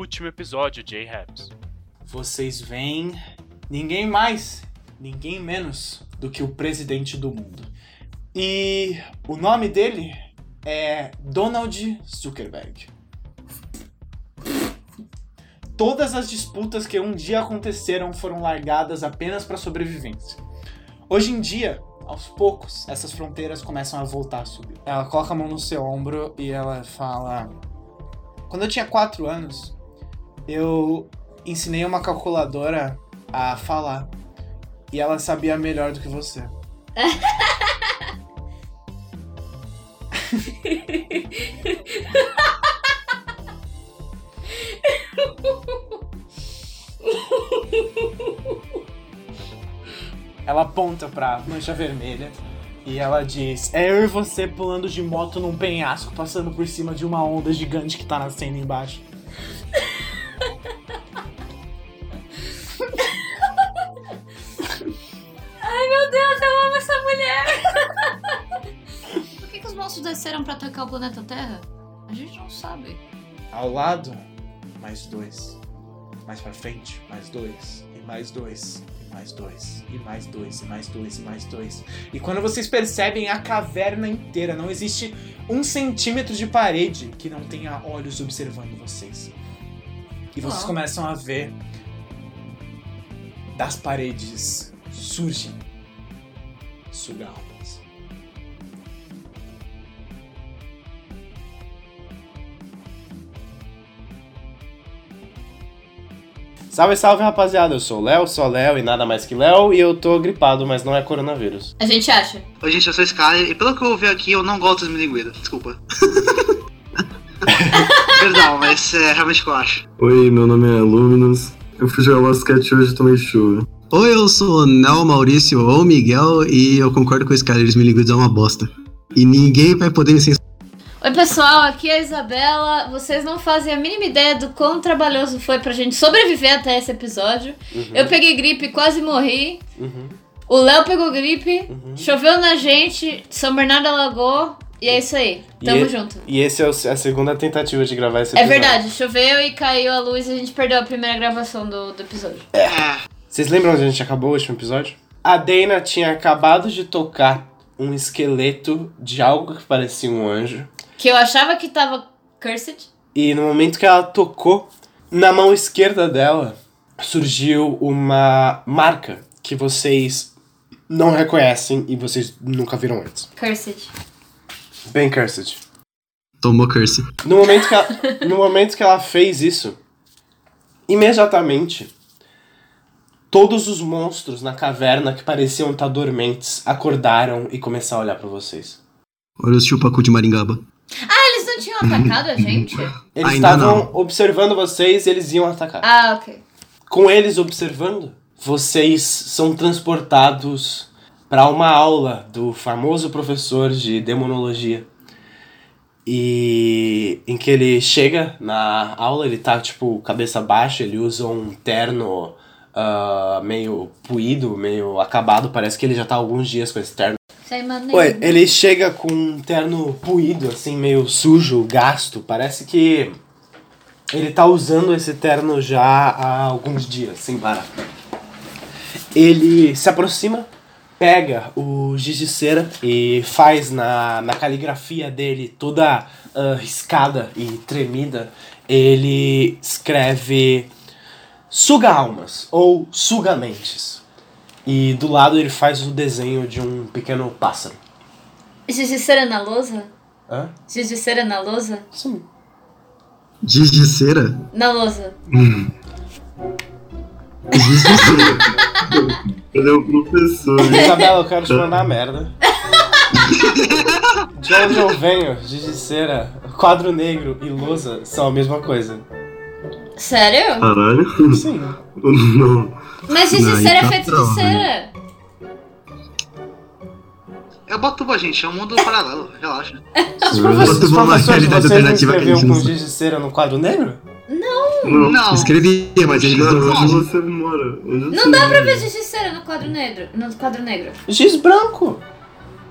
último episódio, J-Raps. Vocês veem ninguém mais, ninguém menos do que o presidente do mundo. E o nome dele é Donald Zuckerberg. Todas as disputas que um dia aconteceram foram largadas apenas para sobrevivência. Hoje em dia, aos poucos, essas fronteiras começam a voltar a subir. Ela coloca a mão no seu ombro e ela fala: Quando eu tinha 4 anos, eu ensinei uma calculadora a falar. E ela sabia melhor do que você. ela aponta pra mancha vermelha e ela diz: É eu e você pulando de moto num penhasco, passando por cima de uma onda gigante que tá nascendo embaixo. Monstros desceram pra atacar o planeta Terra? A gente não sabe. Ao lado, mais dois. Mais pra frente, mais dois. E mais dois. E mais dois. E mais dois. E mais dois. E mais dois. E quando vocês percebem a caverna inteira, não existe um centímetro de parede que não tenha olhos observando vocês. E vocês Uau. começam a ver das paredes surgem sugalmas. Salve, salve, rapaziada. Eu sou o Léo, sou Léo e nada mais que Léo. E eu tô gripado, mas não é coronavírus. A gente acha. Oi, gente, eu sou Sky e pelo que eu ouvi aqui, eu não gosto dos milinguidos. Desculpa. Perdão, mas é realmente o que eu acho. Oi, meu nome é Luminous. Eu fui jogar basquete hoje e tomei chuva. Oi, eu sou o Nel Maurício ou Miguel e eu concordo com esse cara, eles me ligam é uma bosta. E ninguém vai poder me censurar. Oi pessoal, aqui é a Isabela. Vocês não fazem a mínima ideia do quão trabalhoso foi pra gente sobreviver até esse episódio. Eu peguei gripe e quase morri. Uhum. O Léo pegou gripe, choveu na gente, São Bernardo alagou. E é isso aí. Tamo e, junto. E esse é a segunda tentativa de gravar esse É episódio. verdade, choveu e caiu a luz e a gente perdeu a primeira gravação do, do episódio. É. Vocês lembram onde a gente acabou o último episódio? A Dana tinha acabado de tocar um esqueleto de algo que parecia um anjo. Que eu achava que tava cursed. E no momento que ela tocou, na mão esquerda dela surgiu uma marca que vocês não reconhecem e vocês nunca viram antes. Cursed. Bem cursed. Tomou curse. No momento que ela, no momento que ela fez isso, imediatamente todos os monstros na caverna que pareciam estar dormentes acordaram e começaram a olhar pra vocês. Olha os chupacu de Maringaba. Ah, eles não tinham atacado a gente? Eles Ainda estavam observando vocês e eles iam atacar. Ah, ok. Com eles observando, vocês são transportados para uma aula do famoso professor de demonologia. E em que ele chega na aula, ele tá tipo cabeça baixa, ele usa um terno ah, meio puído, meio acabado, parece que ele já tá há alguns dias com esse terno. Sei, mano. Ué, ele chega com um terno puído, assim, meio sujo, gasto. Parece que ele tá usando esse terno já há alguns dias, sem parar. Ele se aproxima, pega o giz de cera e faz na, na caligrafia dele, toda ah, riscada e tremida, ele escreve suga almas ou suga mentes. E do lado ele faz o desenho de um pequeno pássaro. Giz de cera na lousa? Hã? Giz de cera na lousa? Sim. Giz de cera? Na lousa. Giz de cera. Ele é o professor. Isabela, eu quero te mandar merda. De onde eu venho, giz de cera, quadro negro e lousa são a mesma coisa. Sério? Caralho. Sim. Não. Mas giz de Não, cera é tá feito de cera. É o Batuba, gente, é um mundo paralelo, relaxa. Os professores, de realidade alternativa que a gente não giz de cera no quadro negro? Não. Não. Escrevia, mas eles Não, não você mora? Não dá pra ver giz de cera no quadro negro. No quadro negro. Giz branco.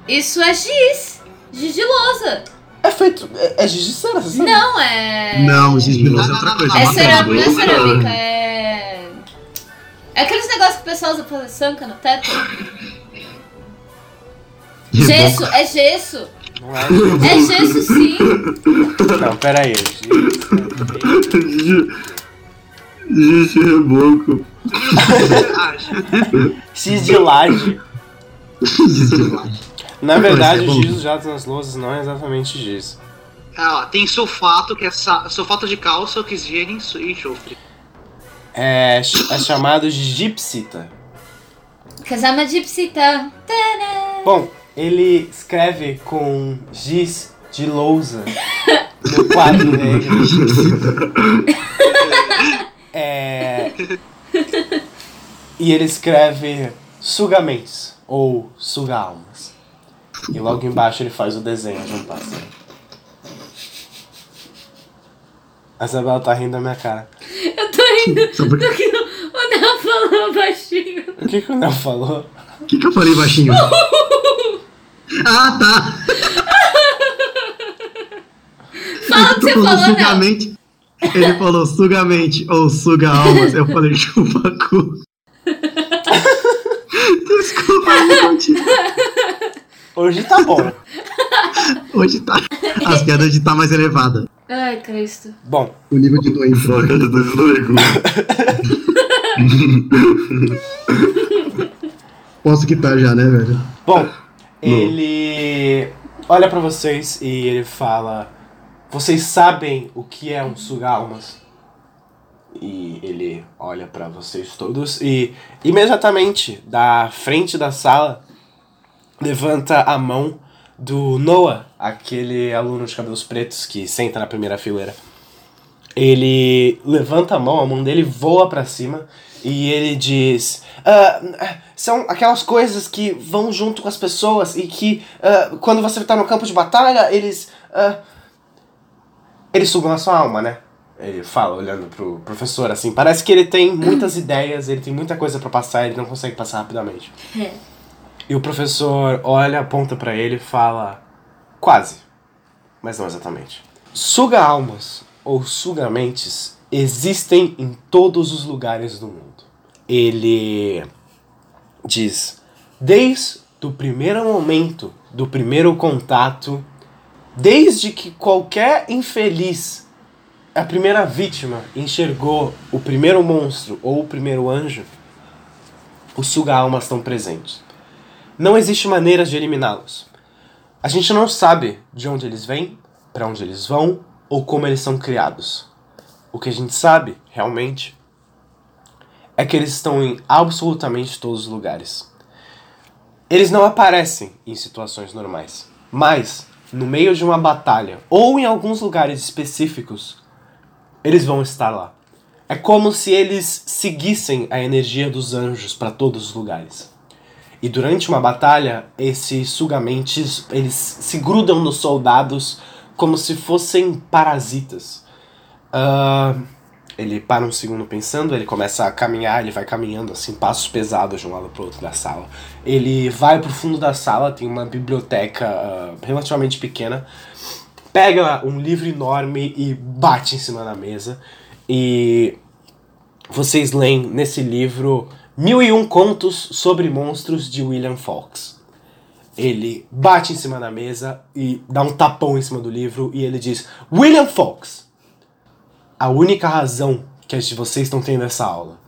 Isso é giz. Giz de lousa. É feito. É, é giz de cera, você sabe? Não, é. Não, giz de louça é outra coisa. É uma cerâmica, não é cerâmica, é. É aqueles negócios que o pessoal usa pra fazer sanca no teto. Gesso, é gesso. Não é? É gesso sim. Não, pera aí. De reboco. X de laje. Giz de laje. Na verdade, é, o giz jatos nas lousas não é exatamente giz. Ah, ó, tem sulfato, que é sa- sulfato de cálcio, oxigênio e enxofre. É, é chamado de gipsita. Cause I'm a gypsy tá. Tadã. Bom, ele escreve com giz de lousa no quadro negro. É, e ele escreve sugamentes ou suga-almas. E logo embaixo ele faz o desenho de um pássaro. A Isabela tá rindo da minha cara. Eu tô rindo do que o Nel falou baixinho. O que, que o Nel falou? O que, que eu falei baixinho? ah, tá! Fala o que Tu você falou falou, Nel. sugamente. Ele falou sugamente ou suga almas. Eu falei chupa cu. Desculpa, gente. Hoje tá bom. Hoje tá. As piadas hoje tá mais elevada. Ai, Cristo. Bom, O nível de doença. Posso quitar já, né, velho? Bom, ele olha pra vocês e ele fala: Vocês sabem o que é um suga-almas? E ele olha pra vocês todos e imediatamente da frente da sala levanta a mão do Noah, aquele aluno de cabelos pretos que senta na primeira fileira. Ele levanta a mão, a mão dele voa pra cima e ele diz: "Ah, são aquelas coisas que vão junto com as pessoas e que ah, quando você tá no campo de batalha, eles. ah, eles sugam a sua alma, né? Ele fala, olhando pro professor, assim. Parece que ele tem muitas ideias, ele tem muita coisa pra passar, ele não consegue passar rapidamente. E o professor olha, aponta pra ele e fala: Quase, mas não exatamente. Suga-almas ou sugamentes existem em todos os lugares do mundo. Ele diz: Desde o primeiro momento, do primeiro contato, desde que qualquer infeliz, a primeira vítima, enxergou o primeiro monstro ou o primeiro anjo, os suga-almas estão presentes. Não existe maneira de eliminá-los. A gente não sabe de onde eles vêm, para onde eles vão ou como eles são criados. O que a gente sabe, realmente, é que eles estão em absolutamente todos os lugares. Eles não aparecem em situações normais, mas no meio de uma batalha ou em alguns lugares específicos, eles vão estar lá. É como se eles seguissem a energia dos anjos para todos os lugares. E durante uma batalha, esses sugamentes, eles se grudam nos soldados como se fossem parasitas. Ah, ele para um segundo pensando, ele começa a caminhar, ele vai caminhando assim, passos pesados de um lado pro outro da sala. Ele vai pro fundo da sala, tem uma biblioteca ah, relativamente pequena, pega um livro enorme e bate em cima da mesa. E vocês leem nesse livro Mil e Um Contos sobre Monstros de William Fox. Ele bate em cima da mesa e dá um tapão em cima do livro e ele diz: William Fox, a única razão que as de vocês estão tendo essa aula.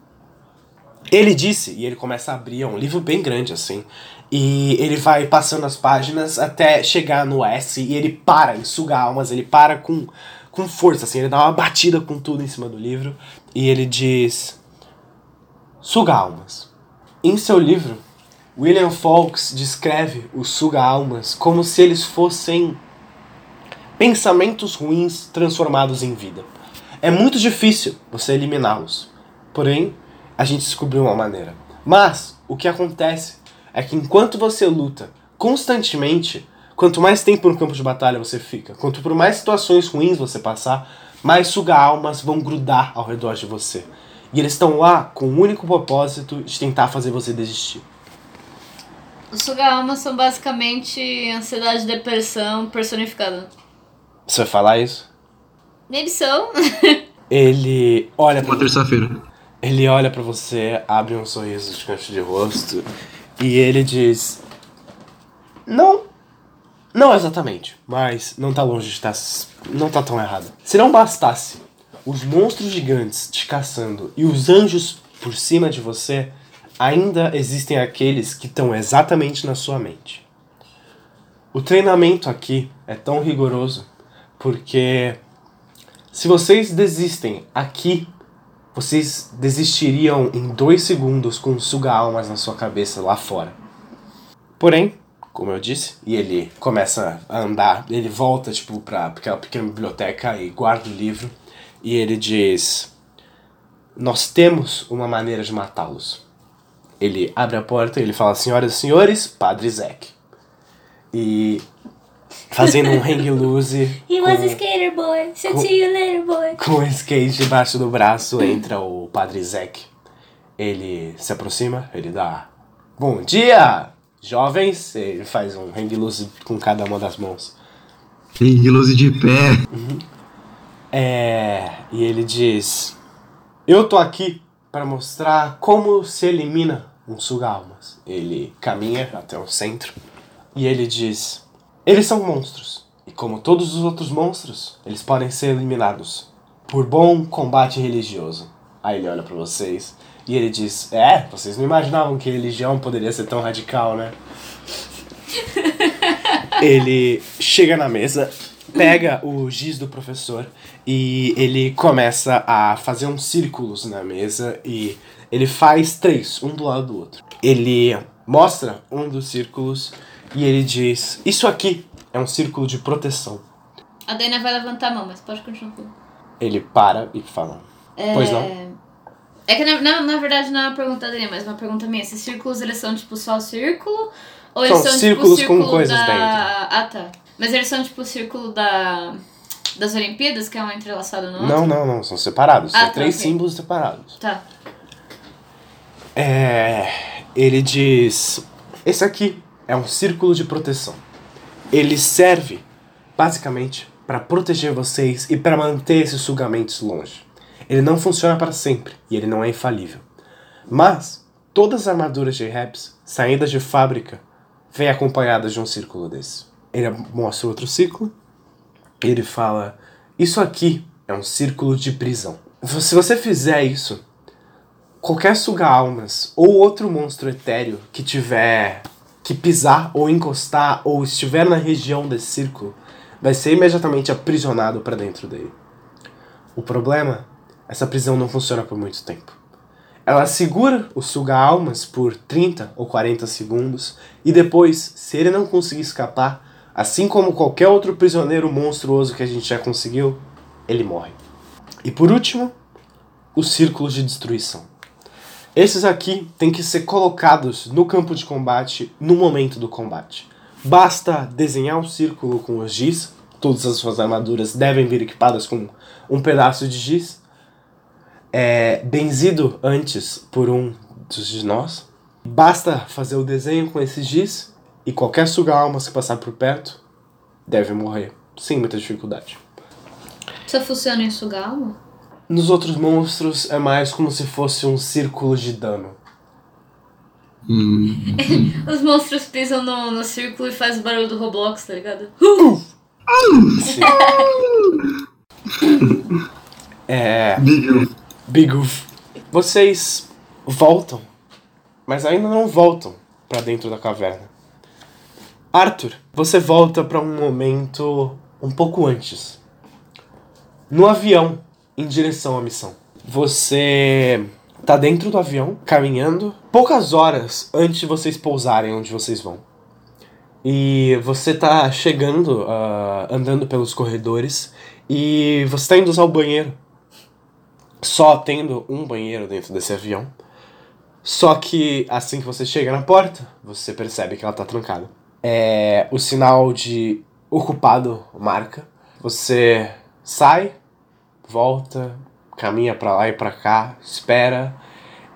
Ele disse, e ele começa a abrir, é um livro bem grande assim, e ele vai passando as páginas até chegar no S e ele para em sugar almas, ele para com, com força, assim, ele dá uma batida com tudo em cima do livro e ele diz: Suga-almas. Em seu livro, William Fox descreve os suga-almas como se eles fossem pensamentos ruins transformados em vida. É muito difícil você eliminá-los. Porém, a gente descobriu uma maneira. Mas o que acontece é que enquanto você luta constantemente, quanto mais tempo no campo de batalha você fica, quanto por mais situações ruins você passar, mais suga-almas vão grudar ao redor de você. E eles estão lá com o único propósito de tentar fazer você desistir. Os suga-almas são basicamente ansiedade e depressão personificada. Você vai falar isso? Maybe so. Ele olha pra Uma terça-feira. Ele olha pra você, abre um sorriso de canto de rosto e ele diz: Não, não exatamente, mas não tá longe de estar. Não tá tão errado. Se não bastasse os monstros gigantes te caçando e os anjos por cima de você, ainda existem aqueles que estão exatamente na sua mente. O treinamento aqui é tão rigoroso porque se vocês desistem aqui vocês desistiriam em dois segundos com um suga-almas na sua cabeça lá fora. Porém, como eu disse, e ele começa a andar, ele volta tipo para aquela pequena biblioteca e guarda o livro, e ele diz: Nós temos uma maneira de matá-los. Ele abre a porta e ele fala: Senhoras e senhores, Padre Zack. E fazendo um hang loose. He was a skater boy. So see you later, boy. Com o skate debaixo do braço entra o Padre Zack. Ele se aproxima, ele dá Bom dia, jovens. Ele faz um hang loose com cada uma das mãos. Tem Guilose de pé. É, e ele diz: Eu tô aqui para mostrar como se elimina um suga-almas. Ele caminha até o centro e ele diz: Eles são monstros, e como todos os outros monstros, eles podem ser eliminados por bom combate religioso. Aí ele olha para vocês e ele diz: É, vocês não imaginavam que religião poderia ser tão radical, né? ele chega na mesa, pega o giz do professor e ele começa a fazer uns círculos na mesa e ele faz três, um do lado do outro. Ele mostra um dos círculos e ele diz: Isso aqui é um círculo de proteção. A Dana vai levantar a mão, mas pode continuar. Ele para e fala: Pois não? É que na, na, na verdade não é uma pergunta dele, mas uma pergunta minha. Esses círculos eles são tipo só o círculo? Ou eles São são círculos tipo o com círculo coisas da... dentro. Ah tá. Mas eles são tipo o círculo da. Das Olimpíadas, que é um entrelaçado no outro? Não, não, não, são separados. Ah, são tá, três ok. símbolos separados. Tá. É. Ele diz: Esse aqui é um círculo de proteção. Ele serve, basicamente, para proteger vocês e para manter esses sugamentos longe. Ele não funciona para sempre e ele não é infalível. Mas todas as armaduras de Raps, saídas de fábrica, vêm acompanhadas de um círculo desse. Ele mostra outro círculo e ele fala: Isso aqui é um círculo de prisão. Se você fizer isso, qualquer suga-almas ou outro monstro etéreo que tiver que pisar ou encostar ou estiver na região desse círculo vai ser imediatamente aprisionado para dentro dele. O problema, essa prisão não funciona por muito tempo. Ela segura o suga-almas por 30 ou 40 segundos e depois, se ele não conseguir escapar, assim como qualquer outro prisioneiro monstruoso que a gente já conseguiu, ele morre. E por último, os círculos de destruição. Esses aqui têm que ser colocados no campo de combate no momento do combate. Basta desenhar um círculo com os giz, todas as suas armaduras devem vir equipadas com um pedaço de giz, é, benzido antes por um dos de nós. Basta fazer o desenho com esse giz e qualquer suga-almas que passar por perto deve morrer, sem muita dificuldade. Só funciona em sugar alma? Nos outros monstros é mais como se fosse um círculo de dano. Hum. Os monstros pisam no, no círculo e faz o barulho do Roblox, tá ligado? É. Big Big Oof. Vocês voltam, mas ainda não voltam pra dentro da caverna. Arthur, você volta pra um momento um pouco antes. No avião, em direção à missão. Você tá dentro do avião, caminhando, poucas horas antes de vocês pousarem onde vocês vão. E você tá chegando, ah, andando pelos corredores, e você tá indo usar o banheiro só tendo um banheiro dentro desse avião. Só que assim que você chega na porta, você percebe que ela tá trancada. É, o sinal de ocupado marca. Você sai, volta, caminha pra lá e pra cá, espera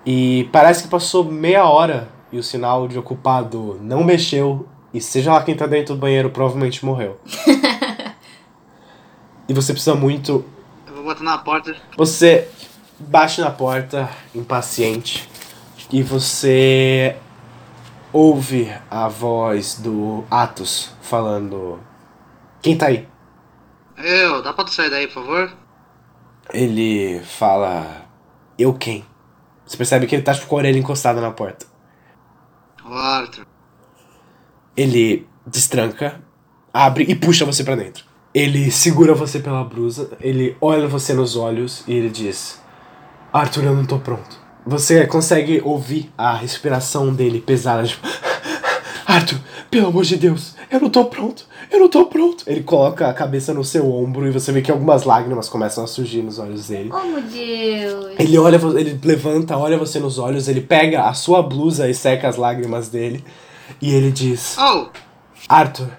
e parece que passou meia hora e o sinal de ocupado não mexeu e seja lá quem tá dentro do banheiro provavelmente morreu. e você precisa muito. Eu vou botar na porta. Você bate na porta, impaciente, e você ouve a voz do Atos falando: Quem tá aí? Eu, dá pra tu sair daí, por favor? Ele fala: Eu quem? Você percebe que ele tá tipo, com a orelha encostada na porta. Ô, Arthur. Ele destranca, abre e puxa você pra dentro. Ele segura você pela blusa, ele olha você nos olhos e ele diz: Arthur, eu não tô pronto. Você consegue ouvir a respiração dele pesada, tipo, Arthur, pelo amor de Deus, eu não tô pronto, eu não tô pronto. Ele coloca a cabeça no seu ombro e você vê que algumas lágrimas começam a surgir nos olhos dele. Oh, meu Deus. Ele olha, ele levanta, olha você nos olhos, ele pega a sua blusa e seca as lágrimas dele. E ele diz: Oh, Arthur,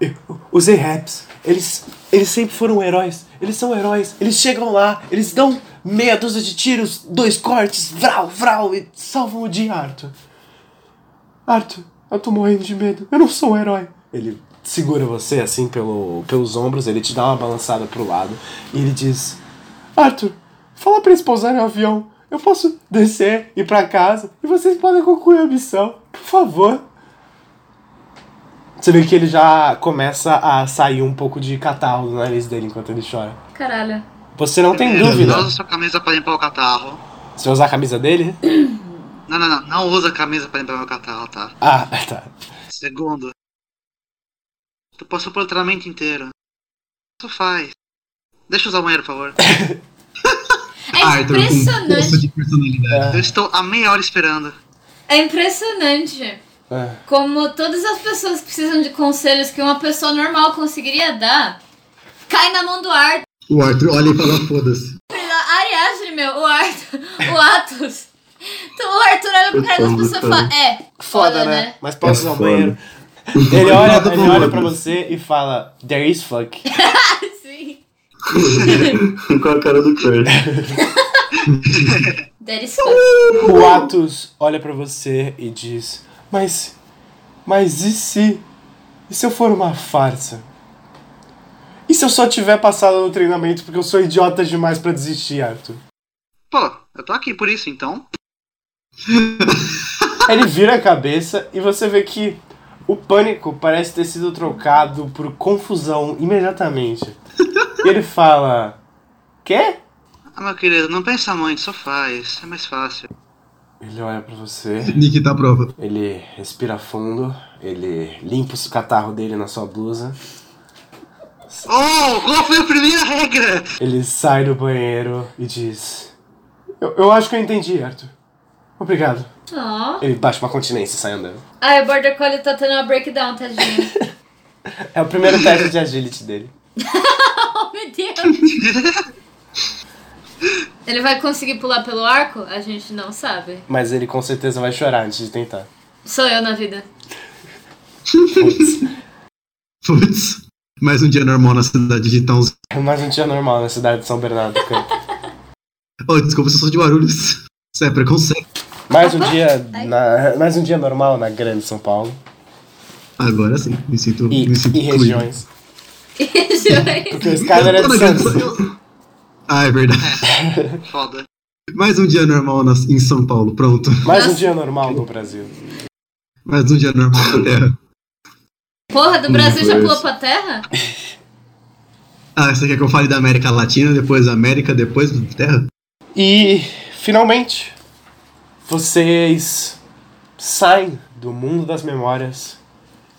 eu- os Ahabs, eles, eles sempre foram heróis. Eles são heróis. Eles chegam lá, eles dão meia dúzia de tiros, dois cortes, vral, vral, e salvam o dia, Arthur. Arthur, eu tô morrendo de medo. Eu não sou um herói. Ele segura você assim pelo, pelos ombros, ele te dá uma balançada pro lado e ele diz: Arthur, fala pra eles pousarem no avião. Eu posso descer, ir pra casa e vocês podem concluir a missão. Por favor. Você vê que ele já começa a sair um pouco de catarro do nariz dele enquanto ele chora. Caralho. Você não tem primeiro, dúvida. Não usa sua camisa pra limpar o catarro. Você vai usar a camisa dele? Não, não, não. Não usa a camisa pra limpar meu catarro, tá? Ah, tá. Segundo. Tu passou pelo treinamento inteiro. Isso faz. Deixa eu usar o banheiro, por favor. É impressionante. de personalidade. Eu estou há meia hora esperando. É impressionante É. como todas as pessoas que precisam de conselhos que uma pessoa normal conseguiria dar, cai na mão do Arthur. O Arthur olha e fala, foda-se. A Ariadne, meu, o Arthur, o Atos. Então o Arthur olha pro cara das pessoas e fala, é, Foda, né? Mas posso usar o foda. banheiro? Ele olha, ele olha pra você e fala: There is fuck. Sim. Com a cara do Kurt. That is fuck. O Atos olha pra você e diz: Mas. Mas e se. E se eu for uma farsa? E se eu só tiver passado no treinamento porque eu sou idiota demais pra desistir, Arthur? Pô, eu tô aqui por isso, então. Ele vira a cabeça e você vê que o pânico parece ter sido trocado por confusão imediatamente. E ele fala: Quê? Ah, meu querido, não pensa muito, só faz. É mais fácil. Ele olha pra você, Nick tá à prova. ele respira fundo, ele limpa o catarro dele na sua blusa, Oh, qual foi a primeira regra? ele sai do banheiro e diz: Eu, eu acho que eu entendi, Arthur. Obrigado. Ó. Ele baixa uma continência e sai andando. Ai, o Border Collie tá tendo uma breakdown, tadinho. É o primeiro teste de agility dele. oh, meu Deus. Ele vai conseguir pular pelo arco? A gente não sabe. Mas ele com certeza vai chorar antes de tentar. Sou eu na vida. Putz. Putz. Mais um dia normal na cidade de. É mais um dia normal na cidade de São Bernardo do Campo. Oh, desculpa se eu sou de Guarulhos. Isso é preconceito. Mais um dia na, mais um dia normal na grande São Paulo Agora sim, me sinto, e, me sinto e excluído. regiões. Porque o Skyler é tô de Santos. São- Ah, é verdade. Foda. Mais um dia normal na- em São Paulo, pronto. Mais um Nossa. dia normal no Brasil. Mais um dia normal na Terra. Porra, do Brasil já pulou pra terra? Ah, você quer que eu fale da América Latina, depois da América, depois da Terra? E finalmente vocês saem do mundo das memórias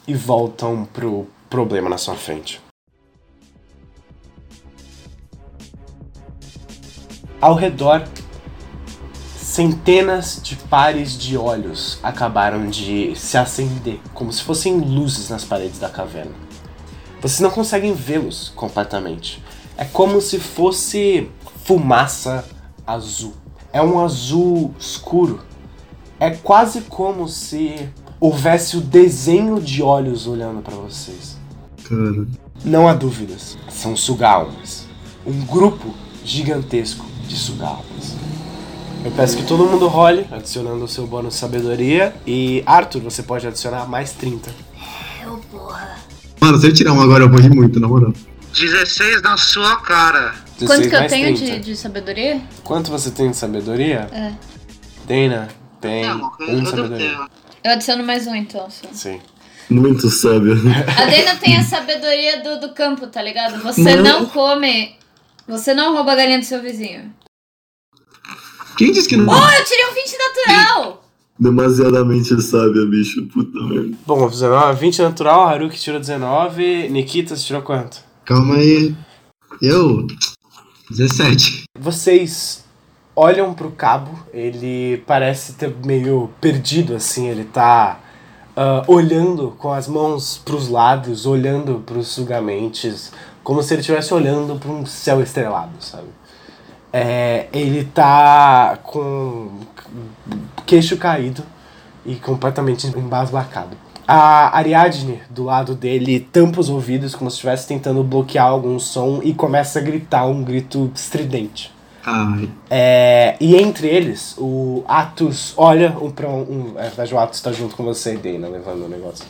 e voltam pro problema na sua frente. Ao redor, centenas de pares de olhos acabaram de se acender, como se fossem luzes nas paredes da caverna. Vocês não conseguem vê-los completamente. É como se fosse fumaça azul. É um azul escuro. É quase como se houvesse o desenho de olhos olhando para vocês. Cara. Não há dúvidas, são sugalmas. Um grupo gigantesco de sugalmas. Eu peço que todo mundo role, adicionando o seu bônus de sabedoria. E Arthur, você pode adicionar mais 30. Eu, porra. Mano, se eu tirar um agora, eu vou rir muito, na moral. 16 na sua cara. Quanto 16 que eu tenho 30. de, de sabedoria? Quanto você tem de sabedoria? É. Dana tem Não, eu, um de sabedoria. Eu adiciono mais um então. Só. Sim. Muito sábio. A Dana tem a sabedoria do, do campo, tá ligado? Você Não. não come. Você não rouba a galinha do seu vizinho. Quem disse que não? Oh, eu tirei um 20 natural! Demasiadamente sábia, bicho. Puta merda. Bom, 19, 20 natural, Haruki tirou 19, Nikita você tirou quanto? Calma aí. Eu. 17. Vocês olham pro cabo, ele parece ter meio perdido assim, ele tá ah, olhando com as mãos pros lados, olhando pros sugamentes, como se ele estivesse olhando para um céu estrelado, sabe? É, ele tá com queixo caído e completamente embasbacado. A Ariadne, do lado dele, tampa os ouvidos como se estivesse tentando bloquear algum som e começa a gritar um grito estridente. Ai. É, e entre eles, o Atos olha um pra um. um é, na verdade, o Atos tá junto com você e Dana, levando o negócio.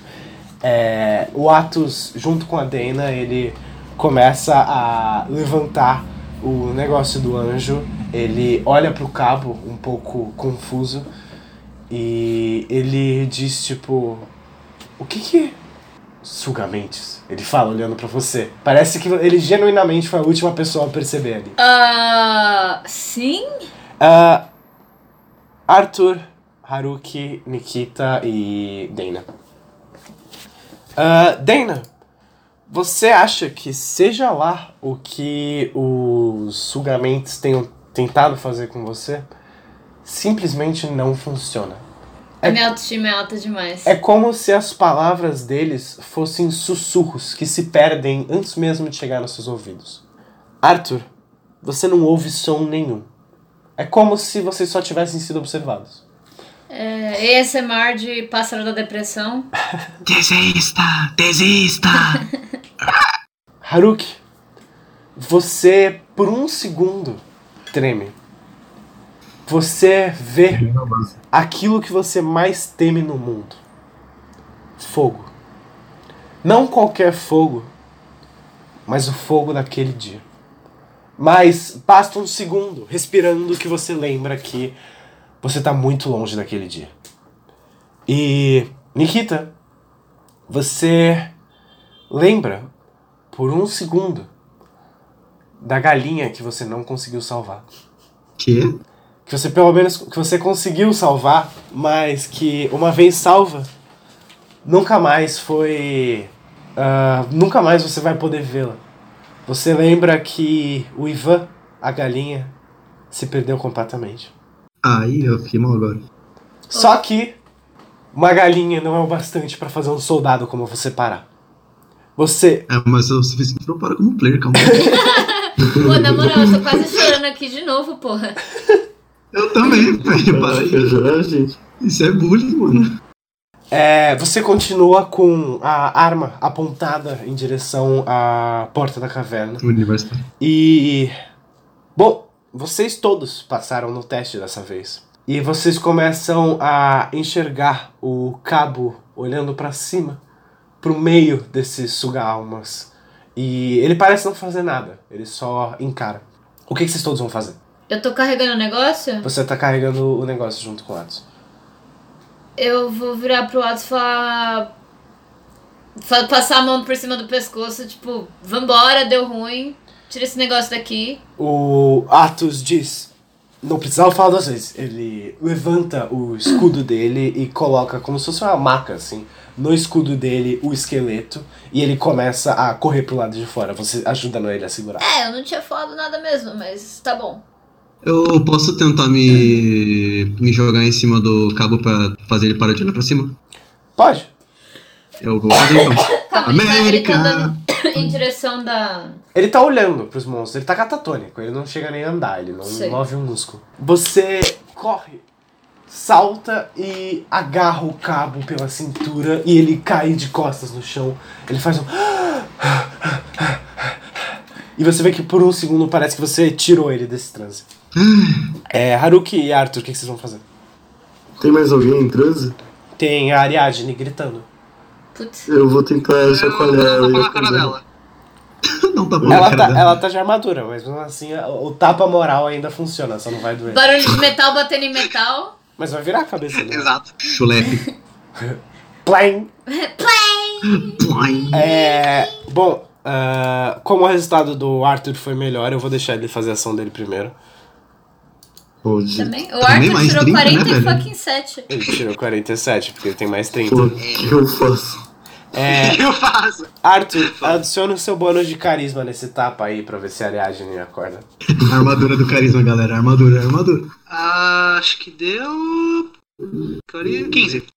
É, o Atos, junto com a Dana, ele começa a levantar o negócio do anjo. Ele olha pro cabo, um pouco confuso, e ele diz: tipo, o que que. Sugamentes? Ele fala olhando pra você. Parece que ele genuinamente foi a última pessoa a perceber ali. Ah. sim? Ah, Arthur, Haruki, Nikita e Dana. Ah, Dana, você acha que seja lá o que os sugamentos tenham tentado fazer com você, simplesmente não funciona. A minha autoestima é alta demais. É como se as palavras deles fossem sussurros que se perdem antes mesmo de chegar nos seus ouvidos. Arthur, você não ouve som nenhum. É como se vocês só tivessem sido observados. É, ASMR de pássaro da depressão. Desista! Desista! Haruki, você por um segundo treme. Você vê aquilo que você mais teme no mundo: fogo. Não qualquer fogo, mas o fogo daquele dia. Mas basta um segundo respirando que você lembra que você tá muito longe daquele dia. E, Nikita, você lembra por um segundo da galinha que você não conseguiu salvar. que? Que você pelo menos que você conseguiu salvar, mas que uma vez salva, nunca mais foi. ah, nunca mais você vai poder vê-la. Você lembra que o Ivan, a galinha, se perdeu completamente. Aí eu fiquei mal agora. Só que uma galinha não é o bastante pra fazer um soldado como você parar. Você É, mas o suficiente pra eu parar como player, calma. Pô, na moral, eu tô quase chorando aqui de novo, porra. eu também, velho. Para aí. Jurar, gente? Isso é bullying, mano. É, você continua com a arma apontada em direção à porta da caverna. O universo tá. E. Bom, vocês todos passaram no teste dessa vez. E vocês começam a enxergar o cabo olhando pra cima, pro meio desses suga-almas. E ele parece não fazer nada, ele só encara. O que, que vocês todos vão fazer? Eu tô carregando o negócio? Você tá carregando o negócio junto com o Atos. Eu vou virar pro Atos e falar. fa- Passar a mão por cima do pescoço, tipo, vambora, deu ruim. Tira esse negócio daqui. O Atos diz. Não precisava falar duas vezes. Ele levanta o escudo dele e coloca como se fosse uma maca, assim, no escudo dele o esqueleto. E ele começa a correr pro lado de fora. Você ajudando ele a segurar. É, eu não tinha falado nada mesmo, mas tá bom. Eu posso tentar me, me jogar em cima do cabo pra fazer ele parar de olhar pra cima? Pode. Eu vou fazer então. América! em direção da. Ele tá olhando pros monstros, ele tá catatônico, ele não chega nem a andar, ele não Sei. move um músculo. Você corre, salta e agarra o cabo pela cintura e ele cai de costas no chão. Ele faz um. E você vê que por um segundo parece que você tirou ele desse transe. É, Haruki e Arthur, o que que vocês vão fazer? Tem mais alguém em transe? Tem a Ariadne gritando. Putz. Eu vou tentar Eu chacoalhar vou ela cara acordar. dela. Não na Ela cara tá, dela. ela tá de armadura, mas mesmo assim o tapa moral ainda funciona, só não vai doer. Barulho de metal batendo em metal. Mas vai virar a cabeça dela. Exato. Chulepe. Plim! Play! Plim. É. Bom, ah, como o resultado do Arthur foi melhor, eu vou deixar ele fazer a ação dele primeiro. Também. O Também Arthur tirou 30, 40 né, e fucking 7. Ele tirou 47, porque ele tem mais 30. Pô, o que eu faço? É. Eu faço? Arthur, adiciona o seu bônus de carisma nesse tapa aí pra ver se a Ariadne acorda. Armadura do carisma, galera. Armadura, armadura. Ah, acho que deu. 15.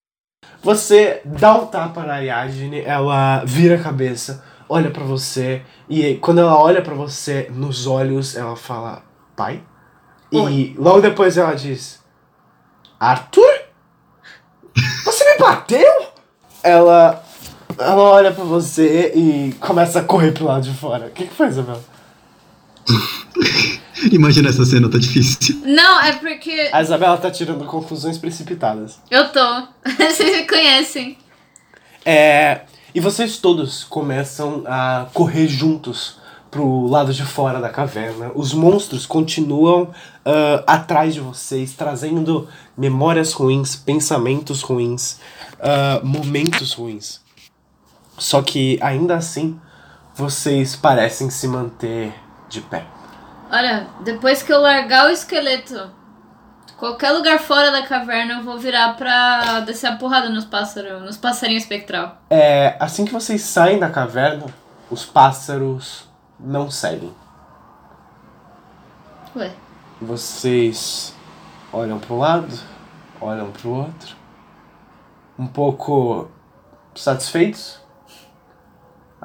Você dá um tapa na Ariadne, ela vira a cabeça, olha pra você, e quando ela olha pra você nos olhos, ela fala: Pai? E logo depois ela diz: Arthur? Você me bateu? Ela. Ela olha pra você e começa a correr pro lado de fora. O que, que foi, Isabel? Imagina essa cena, tá difícil. Não, é porque A Isabela tá tirando conclusões precipitadas. eu tô. Vocês me conhecem. É, e vocês todos começam a correr juntos pro lado de fora da caverna. Os monstros continuam ah, atrás de vocês, trazendo memórias ruins, pensamentos ruins, ah, momentos ruins. Só que ainda assim, vocês parecem se manter de pé. Olha, depois que eu largar o esqueleto, qualquer lugar fora da caverna, eu vou virar pra descer a porrada nos pássaros, nos passarinhos espectral. É, assim que vocês saem da caverna, os pássaros não seguem. Ué. Vocês olham para um lado, olham para o outro, um pouco satisfeitos,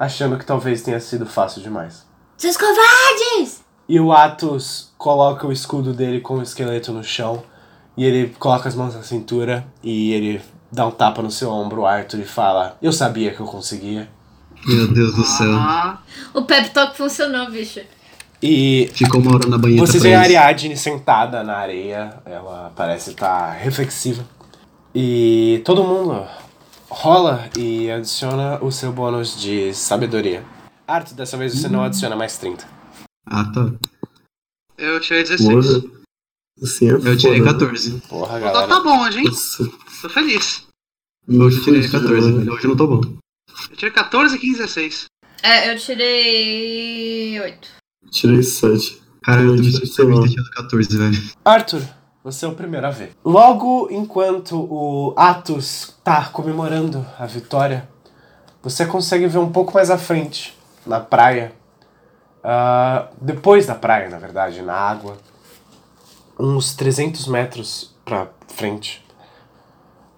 achando que talvez tenha sido fácil demais. Seus covardes! E o Atos coloca o escudo dele com o esqueleto no chão, e ele coloca as mãos na cintura e ele dá um tapa no seu ombro, Arthur, e fala: Eu sabia que eu conseguia. Meu Deus do céu. Ah, O pep talk funcionou, bicho. E Ficou uma hora na banheira Vocês veem a. Ariadne sentada na areia, ela parece estar reflexiva. E todo mundo rola e adiciona o seu bônus de sabedoria. Arthur, dessa vez você não adiciona mais 30. Ah, tá. eu tirei 16. Porra. Assim é Eu tirei foda. 14. Porra, Então galera. tá bom hoje, hein? Nossa. Tô feliz. Hoje eu tirei Fudido, 14, né? velho. Hoje eu não tô bom. Eu tirei 14, 15, 16. É, eu tirei 8. Tirei 7. Cara, eu também Sei tive lá. ter tirado 14, velho. Arthur, você é o primeiro a ver. Logo enquanto o Atos tá comemorando a vitória, você consegue ver um pouco mais à frente, na praia. ah, depois da praia, na verdade, na água. Uns 300 metros pra frente.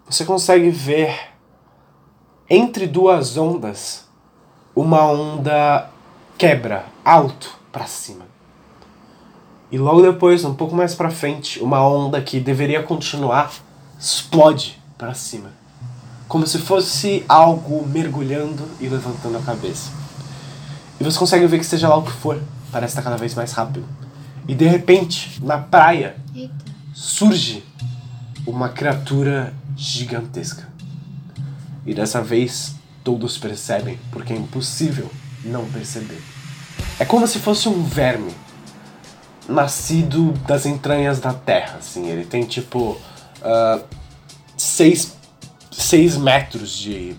Você consegue ver entre duas ondas uma onda quebra alto pra cima. E logo depois, um pouco mais pra frente, uma onda que deveria continuar explode pra cima. Como se fosse algo mergulhando e levantando a cabeça. E você consegue ver que seja lá o que for, parece estar cada vez mais rápido. E de repente, na praia, surge uma criatura gigantesca. E dessa vez, todos percebem, porque é impossível não perceber. É como se fosse um verme nascido das entranhas da terra, assim. Ele tem tipo ah, seis, seis metros de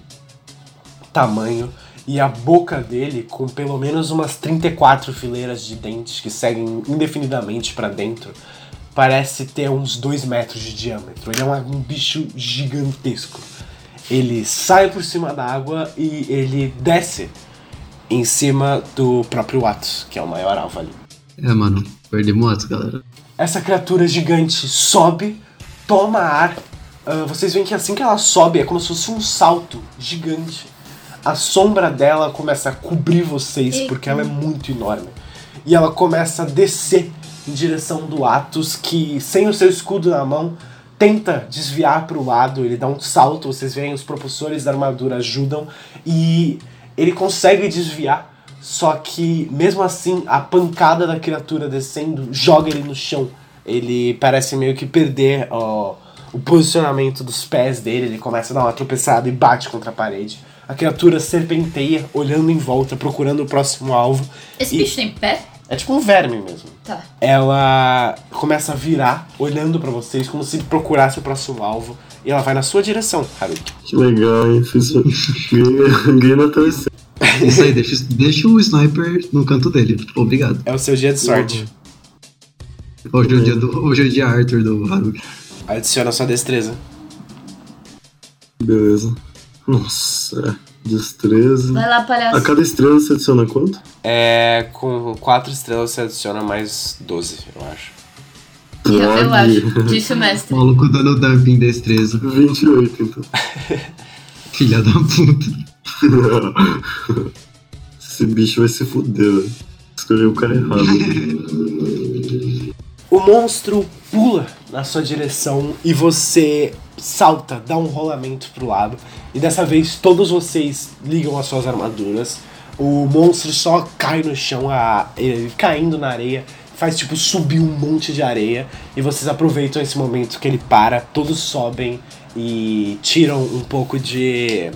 tamanho e a boca dele com pelo menos umas 34 fileiras de dentes que seguem indefinidamente pra dentro parece ter uns 2 metros de diâmetro. Ele é um, um bicho gigantesco. Ele sai por cima da água e ele desce em cima do próprio Atos, que é o maior alvo ali. É, mano. Perdemos Atos, galera. Essa criatura gigante sobe, toma ar. ah, vocês veem que assim que ela sobe é como se fosse um salto gigante. A sombra dela começa a cobrir vocês porque ela é muito enorme. E ela começa a descer em direção do Atos, que sem o seu escudo na mão tenta desviar para o lado. Ele dá um salto, vocês veem os propulsores da armadura ajudam e ele consegue desviar. Só que mesmo assim, a pancada da criatura descendo joga ele no chão. Ele parece meio que perder ó, o posicionamento dos pés dele. Ele começa a dar uma tropeçada e bate contra a parede. A criatura serpenteia, olhando em volta, procurando o próximo alvo. Esse E- bicho tem pé? É tipo um verme mesmo. Tá. Ela começa a virar, olhando pra vocês, como se procurasse o próximo alvo. E ela vai na sua direção, Haruki. Que legal, hein? Fiz... ganhei, na terceira. Isso aí, deixa, deixa o sniper no canto dele. Obrigado. É o seu dia de sorte. Hoje é o dia, do, hoje é o dia Arthur do Haruki. Adiciona sua destreza. Beleza. Nossa. Destreza. Vai lá, palhaço. A cada estrela você adiciona quanto? É, com 4 estrelas você adiciona mais 12, eu acho. Eu, eu Pode. acho. Disse o mestre. Maluco dando dumping destreza. 28, então. Filha da puta. Esse bicho vai se fuder. Escolheu o cara errado. O monstro pula na sua direção e você salta, dá um rolamento pro lado. E dessa vez todos vocês ligam as suas armaduras. O monstro só cai no chão, a, ele caindo na areia, faz tipo subir um monte de areia. E vocês aproveitam esse momento que ele para, todos sobem e tiram um pouco de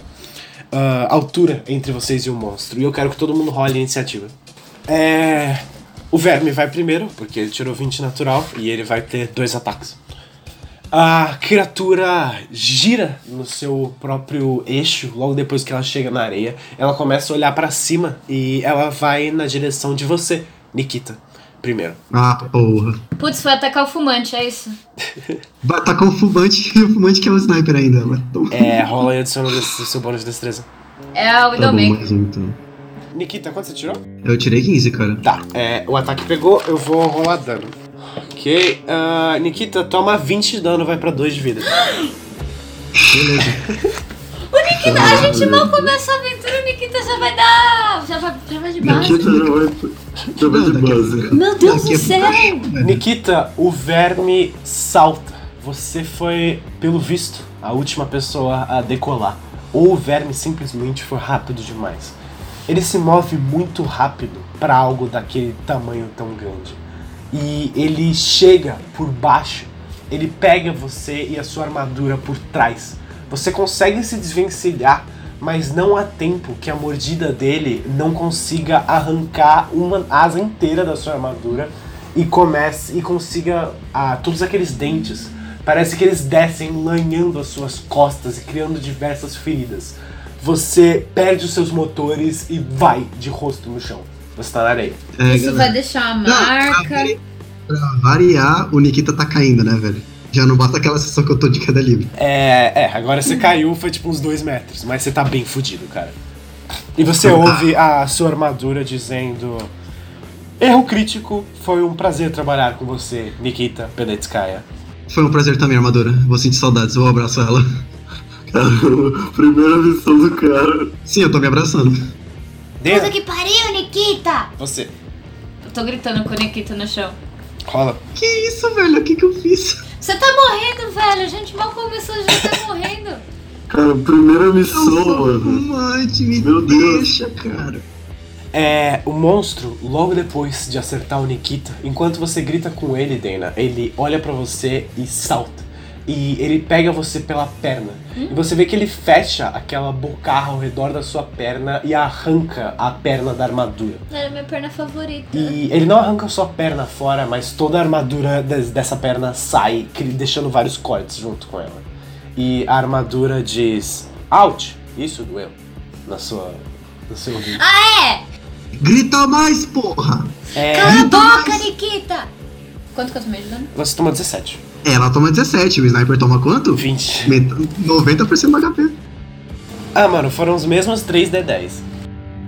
ah, altura entre vocês e o monstro. E eu quero que todo mundo role a iniciativa. É. O verme vai primeiro, porque ele tirou 20 natural e ele vai ter dois ataques. A criatura gira no seu próprio eixo logo depois que ela chega na areia. Ela começa a olhar pra cima e ela vai na direção de você, Nikita. Primeiro. Ah, porra. Putz, foi atacar o fumante, é isso? Vai tacar o fumante e o fumante que é o sniper ainda. É, rola e adiciona o seu bônus de destreza. É a Tá bom, Widowmaker. mais um então. Nikita, quanto você tirou? Eu tirei 15, cara. Tá, é, o ataque pegou, eu vou rolar dano. Ok, ah, Nikita, toma 20 de dano, vai pra 2 de vida. Beleza. Nikita, a gente mal começa a aventura, o Nikita já vai dar. Já vai, já vai de base. Nikita já vai, já vai de base. Meu Deus do céu! Nikita, o verme salta. Você foi, pelo visto, a última pessoa a decolar. Ou o verme simplesmente foi rápido demais. Ele se move muito rápido para algo daquele tamanho tão grande. E ele chega por baixo, ele pega você e a sua armadura por trás. Você consegue se desvencilhar, mas não há tempo que a mordida dele não consiga arrancar uma asa inteira da sua armadura e comece e consiga ah, todos aqueles dentes. Parece que eles descem lanhando as suas costas e criando diversas feridas. Você perde os seus motores e vai de rosto no chão. Você tá na areia. É, Isso vai galera. deixar uma Não, marca. vari- Pra variar, o Nikita tá caindo, né, velho? Já não basta aquela sessão que eu tô de queda livre. É, é, agora você caiu, foi tipo uns dois metros, mas você tá bem fudido, cara. E você ouve a sua armadura dizendo: Erro crítico, foi um prazer trabalhar com você, Nikita Peletskaya. Foi um prazer também, armadura. Vou sentir saudades, vou abraçar ela. Caramba, primeira missão do cara. Sim, eu tô me abraçando. Puta Dena, que pariu, Nikita! você. Eu tô gritando com o Nikita no chão. Rola. Que isso, velho? O que que eu fiz? Você tá morrendo, velho. A gente mal começou, já tá morrendo. Cara, primeira missão, mano. fumante, me Meu Deus. deixa, cara. É, o monstro, logo depois de acertar o Nikita, enquanto você grita com ele, Dana, ele olha pra você e salta. E ele pega você pela perna. E você vê que ele fecha aquela bocarra ao redor da sua perna e arranca a perna da armadura. Era minha perna favorita. E ele não arranca só a perna fora, mas toda a armadura des- dessa perna sai, deixando vários cortes junto com ela. E a armadura diz: Out! Isso doeu. Na sua. No seu ouvido. Grita mais, porra! É, Cala a boca, Nikita! Quanto que eu tomei de dano? você toma 17. Ela toma 17, o sniper toma quanto? 20. Met- 90% do HP. Ah, mano, foram os mesmos 3D10.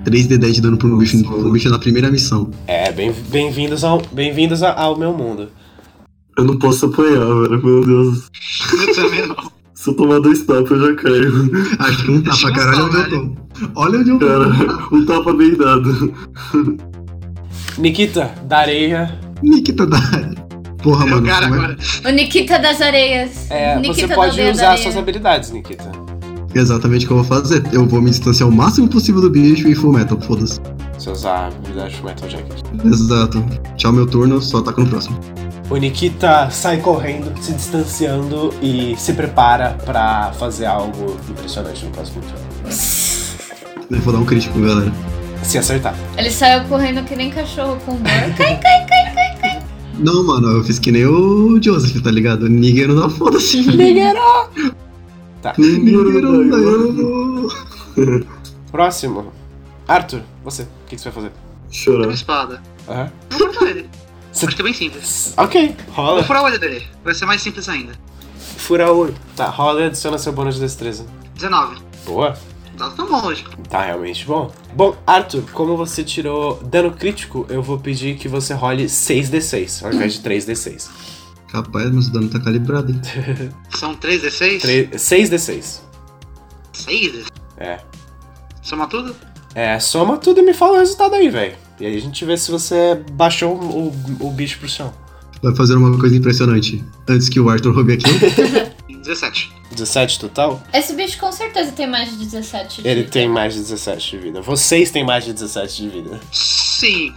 3d10 de dano pro bicho, pro bicho na primeira missão. É, bem- bem-vindos ao, bem-vindos a- ao meu mundo. Eu não posso apanhar, velho. Meu Deus. Eu também não. Se eu tomar dois tapas, eu já caio. Acho que um tapa, cara. Olha onde eu tô. Olha onde eu tô. Cara, um tapa bem dado. Nikita, da areia. Nikita da. Porra, Meu mano. cara é- agora. O Nikita das areias. É, Nikita você pode usar areia. suas habilidades, Nikita. Exatamente o que eu vou fazer. Eu vou me distanciar o máximo possível do bicho e full metal, foda-se. Você usar a habilidade de Metal Jacket. Exato. Tchau, meu turno, só ataco no próximo. O Nikita sai correndo, se distanciando e se prepara pra fazer algo impressionante no próximo turno. Eu vou dar um crítico, galera. Se acertar. Ele saiu correndo que nem cachorro com cai, cai, cai, cai. Não, mano, eu fiz que nem o Joseph, tá ligado? Ninguém não dá foda-se. Tá. Ninguém não dá. Próximo. Arthur, você. O que, que você vai fazer? Uma Chorar. espada. Aham. Eu vou cortar ele. Você- Acho que é bem simples. Ok, Vou rola. furar o olho dele. Vai ser mais simples ainda. Fura o olho. Tá, rola e adiciona seu bônus de destreza. 19. Boa. Não tá tão bom hoje. Tá realmente bom. Bom, Arthur, como você tirou dano crítico, eu vou pedir que você role 6d6, ao invés de 3d6. Capaz, mas o dano tá calibrado, hein? São 3d6? 3, 6d6. 6? É. Soma tudo? É, soma tudo e me fala o resultado aí, velho. E aí a gente vê se você baixou o, o, o bicho pro chão. Vai fazer uma coisa impressionante. Antes que o Arthur roube aqui, 17. 17 total? Esse bicho com certeza tem mais de 17 de Ele vida. tem mais de 17 de vida. Vocês têm mais de 17 de vida. Sim.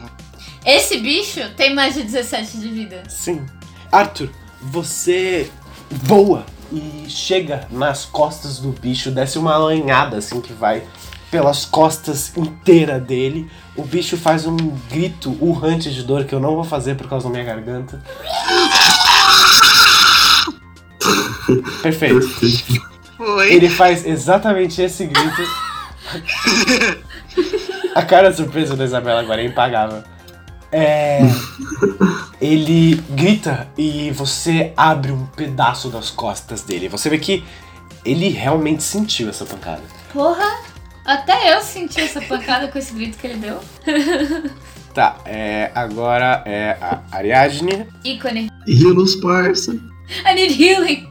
Esse bicho tem mais de 17 de vida. Sim. Arthur, você voa e chega nas costas do bicho, desce uma lanhada assim que vai pelas costas inteira dele. O bicho faz um grito urrante de dor que eu não vou fazer por causa da minha garganta. Perfeito. Perfeito. Foi. Ele faz exatamente esse grito. A cara de surpresa da Isabela agora é impagável. É. Ele grita e você abre um pedaço das costas dele. Você vê que ele realmente sentiu essa pancada. Porra! Até eu senti essa pancada com esse grito que ele deu. Tá, é. Agora é a Ariadne. Ícone. Healers, parça. I need healing.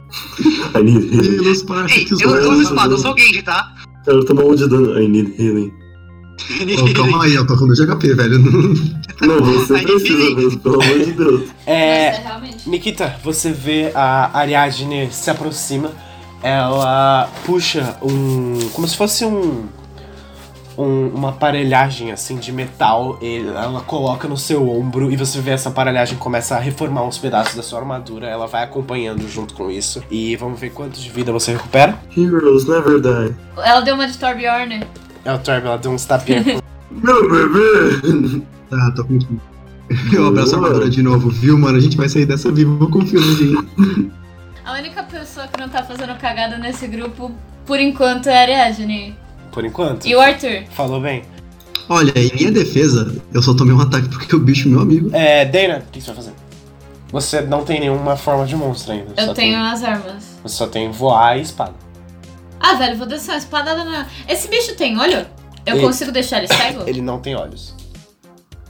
I need healing. Ei, eu, eu uso espada, eu sou o Genji, tá? Cara, toma um de dano. I need healing. Ô, calma aí, eu tô com 2 de HP, velho. Não, você precisa mesmo, pelo amor de Deus. É. Nikita, você vê a Ariadne se aproxima, ela puxa um. como se fosse um. Um- uma aparelhagem assim de metal, ela coloca no seu ombro e você vê essa aparelhagem começa a reformar uns pedaços da sua armadura, ela vai acompanhando junto com isso. E vamos ver quanto de vida você recupera. Heroes never die. Ela deu uma de Torbjorn. É o Torb, ela deu uns tapinhas. Meu bebê! Tá, tô com. Eu abraço a armadura de novo, viu, mano? A gente vai sair dessa viva, eu confio no gente. A única pessoa que não tá fazendo cagada nesse grupo, por enquanto, é a Ariadne. Por enquanto. E o Arthur. Falou bem. Olha, em minha defesa, eu só tomei um ataque porque o bicho é meu amigo. É, Dana, o que você vai fazer? Você não tem nenhuma forma de monstro ainda. Eu só tenho Tem, as armas. você só tem voar e espada. Ah, velho, vou descer uma espadada na. Esse bicho tem olho? Eu Ele- consigo deixar ele cego? Ele não tem olhos.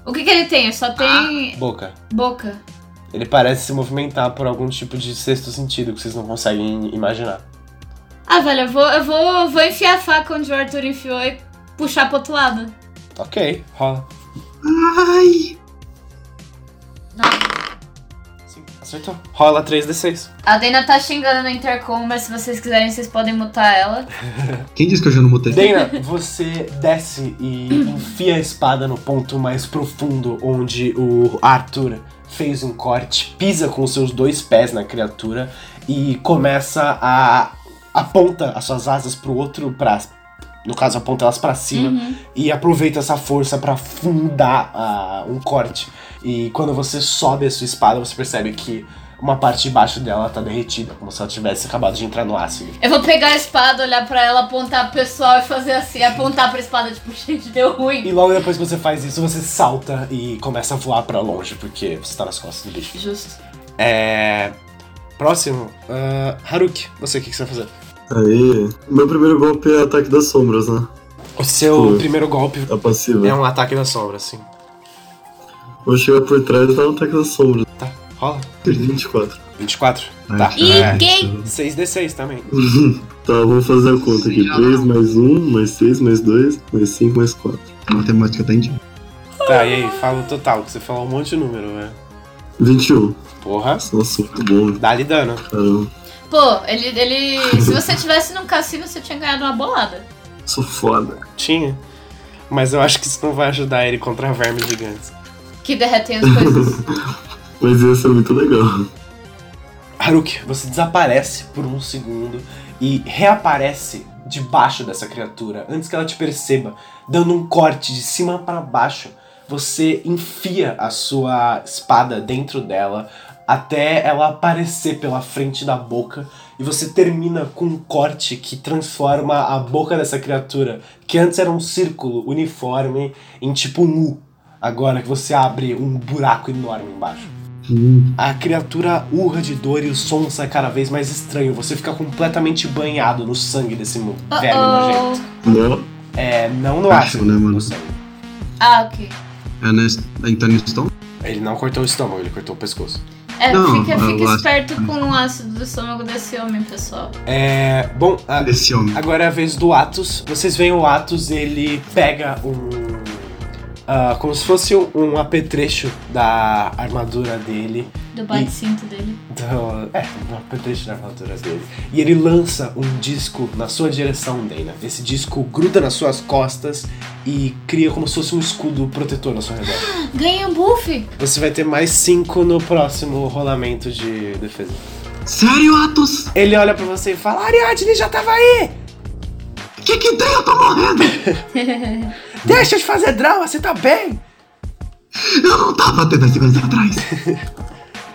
O que, que ele tem? Ele só tem Boca. boca. Ele parece se movimentar por algum tipo de sexto sentido que vocês não conseguem imaginar. Ah, velho, eu vou, eu vou, vou enfiar a faca onde o Arthur enfiou e puxar pro outro lado. Ok, rola. Ai! Não. Sim, acertou. Rola 3d6. A Dana tá xingando no intercom, mas se vocês quiserem, vocês podem mutar ela. Quem disse que eu já não mutei? Dana, você desce e enfia a espada no ponto mais profundo onde o Arthur fez um corte, pisa com seus dois pés na criatura e começa a aponta as suas asas pro outro pra no caso aponta elas pra cima Uhum. e aproveita essa força pra fundar ah, um corte. E quando você sobe a sua espada, você percebe que uma parte de baixo dela tá derretida, como se ela tivesse acabado de entrar no ácido. Eu vou pegar a espada, olhar pra ela, apontar pro pessoal e fazer assim, apontar pra espada, tipo, gente, deu ruim. E logo depois que você faz isso, você salta e começa a voar pra longe, porque você tá nas costas do bicho. Justo. É. Próximo, ah, Haruki, você o que, que você vai fazer? Aí, meu primeiro golpe é ataque das sombras, né? O seu Pô. primeiro golpe passiva. é um ataque da sombra, assim. Vou chegar por trás e dar um ataque das sombras. Tá, rola. 24. 24? Ai, Tá. Ih, ai, gay! 6d6 também. Tá, vamos fazer a conta aqui. Sim, já 3 não. mais 1, mais 6, mais 2, mais 5, mais 4. A matemática tá em dia. Tá, e aí, fala o total, que você falou um monte de número, né? 21. Porra, Nossa, muito bom, dá-lhe dano. Caramba. Pô, ele, ele. Se você tivesse num cassino, você tinha ganhado uma bolada. Sou foda. Tinha. Mas eu acho que isso não vai ajudar ele contra vermes gigantes. Que derretem as coisas. Mas ia ser muito legal. Haruki, você desaparece por um segundo e reaparece debaixo dessa criatura, antes que ela te perceba, dando um corte de cima para baixo. Você enfia a sua espada dentro dela até ela aparecer pela frente da boca e você termina com um corte que transforma a boca dessa criatura, que antes era um círculo uniforme, em tipo um U. Agora que você abre um buraco enorme embaixo. A criatura urra de dor e o som sai cada vez mais estranho. Você fica completamente banhado no sangue desse mo- verme nojento. Uh-oh. Não. É, não no Acho, ácido, né, mano? no. Ah, ok. É nesse. Então eles estão? Ele não cortou o estômago, ele cortou o pescoço. É, Não, fica, fica esperto com o ácido do estômago desse homem, pessoal. É. Bom, a- Desse homem. agora é a vez do Atos. Vocês veem o Atos, ele pega um. ah, como se fosse um apetrecho da armadura dele. Do bate-cinto dele. Do, é, um apetrecho da armadura dele. E ele lança um disco na sua direção, Dana. Esse disco gruda nas suas costas e cria como se fosse um escudo protetor na sua redor. Ganhei um buff! Você vai ter mais 5 no próximo rolamento de defesa. Sério, Atos? Ele olha pra você e fala: Ariadne já tava aí! Que que tem? Eu tô morrendo! Deixa de fazer drama, você tá bem! Eu não tava 30 segundos atrás.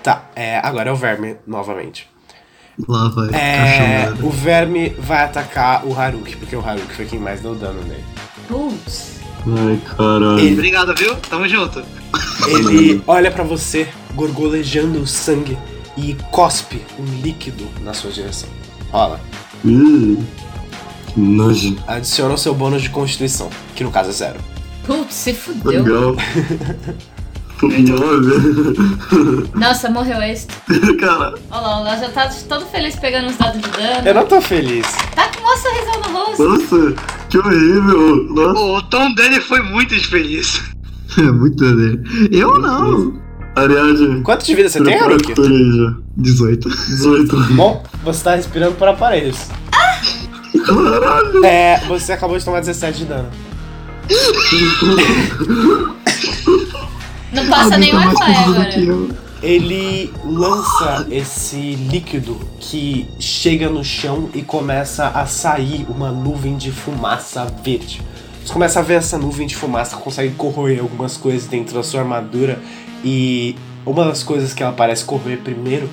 Tá, é, agora é o verme novamente. Lá vai. É, Caixão, o verme vai atacar o Haruki, porque o Haruki foi quem mais deu dano nele. Putz. Ai, caralho. Ele, Obrigado, viu? Tamo junto. ele olha pra você, gorgolejando sangue, e cospe um líquido na sua direção. Rola. Que nojo. Adiciona o seu bônus de constituição, que no caso é zero. Putz, se fudeu. Legal. Nove. Nossa, morreu esse. Cara, Olha lá, o Léo já tá todo feliz pegando os dados de dano. Eu não tô feliz. Tá com uma sorrisão no rosto. nossa, que horrível. Nossa. O tom dele foi muito infeliz. É muito dele. Eu não. Ariadne, Quanto de vida você tem, Haruki? a aí já. 18. 18. Bom, você tá respirando por aparelhos. Caralho. É, você acabou de tomar 17 de dano. Não passa nem tá Wi-Fi mais confuso agora. Ele lança esse líquido que chega no chão e começa a sair uma nuvem de fumaça verde. Você começa a ver essa nuvem de fumaça, consegue corroer algumas coisas dentro da sua armadura e uma das coisas que ela parece corroer primeiro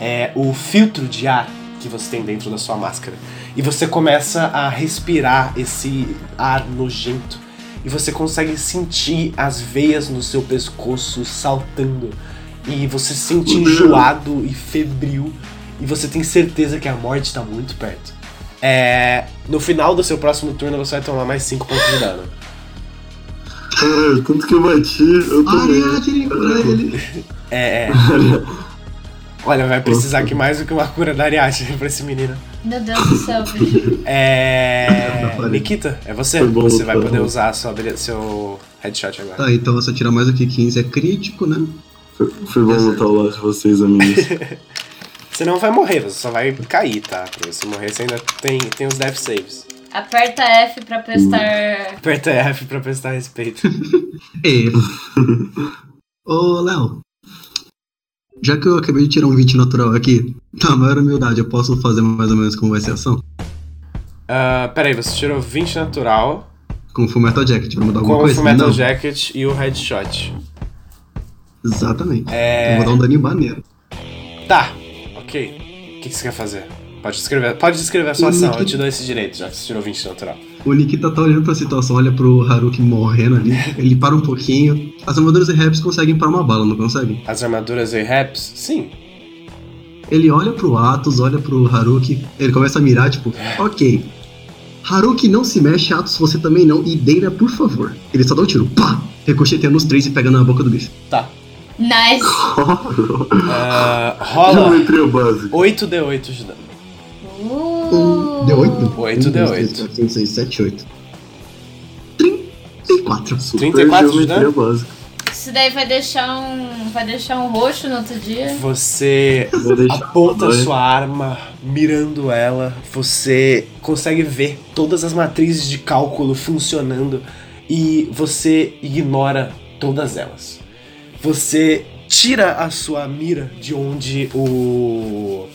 é o filtro de ar que você tem dentro da sua máscara. E você começa a respirar esse ar nojento e você consegue sentir as veias no seu pescoço saltando. E você se sente enjoado e febril. E você tem certeza que a morte tá muito perto. É, no final do seu próximo turno você vai tomar mais 5 pontos de dano. Caralho, tanto que eu bati, eu tomei. Ariadne pra ele. É, é. Olha, vai precisar que mais do que uma cura da Ariadne pra esse menino. Meu Deus do céu, bicho. É. Nikita, é você. Foi bom, Você vai poder bom. usar a sua, seu headshot agora. Tá, então eu tirar mais do que 15 é crítico, né? Foi, foi bom lutar ao lado de vocês, amigos. Você não vai morrer, você só vai cair, tá? Pra você morrer, você ainda tem, tem os death saves. Aperta F pra prestar. Aperta F pra prestar respeito. E. Ô, Léo. Já que eu acabei de tirar um 20 natural aqui, na maior humildade, eu posso fazer mais ou menos como vai ser a ação? Ah, peraí, você tirou 20 natural Com o Full Metal Jacket, vai mudar alguma com o coisa? Metal Não. Jacket e o headshot. Exatamente. É. Eu vou dar um daninho maneiro. Tá, ok. O que, que você quer fazer? Pode descrever, pode descrever a sua O ação, eu te dou esse direito, já que você tirou 20 natural. O Nikita tá olhando pra situação, olha pro Haruki morrendo ali. Ele para um pouquinho. As armaduras e raps conseguem parar uma bala, não conseguem? As armaduras e raps? Sim. Ele olha pro Atos, olha pro Haruki, ele começa a mirar, tipo, ok. Haruki não se mexe, Atos você também não, e Deira, por favor. Ele só dá um tiro, pá! Ricocheteando os três e pegando na boca do bicho. Tá. Nice. Já rola entrei o básico. 8d8 de dano. Deu 8? Oito deu oito. 5, 6, 7, 8. 34. Super 34 de geometria dano? básica. Isso daí vai deixar um. Vai deixar um roxo no outro dia. Você aponta a sua arma, mirando ela, você consegue ver todas as matrizes de cálculo funcionando e você ignora todas elas. Você tira a sua mira de onde o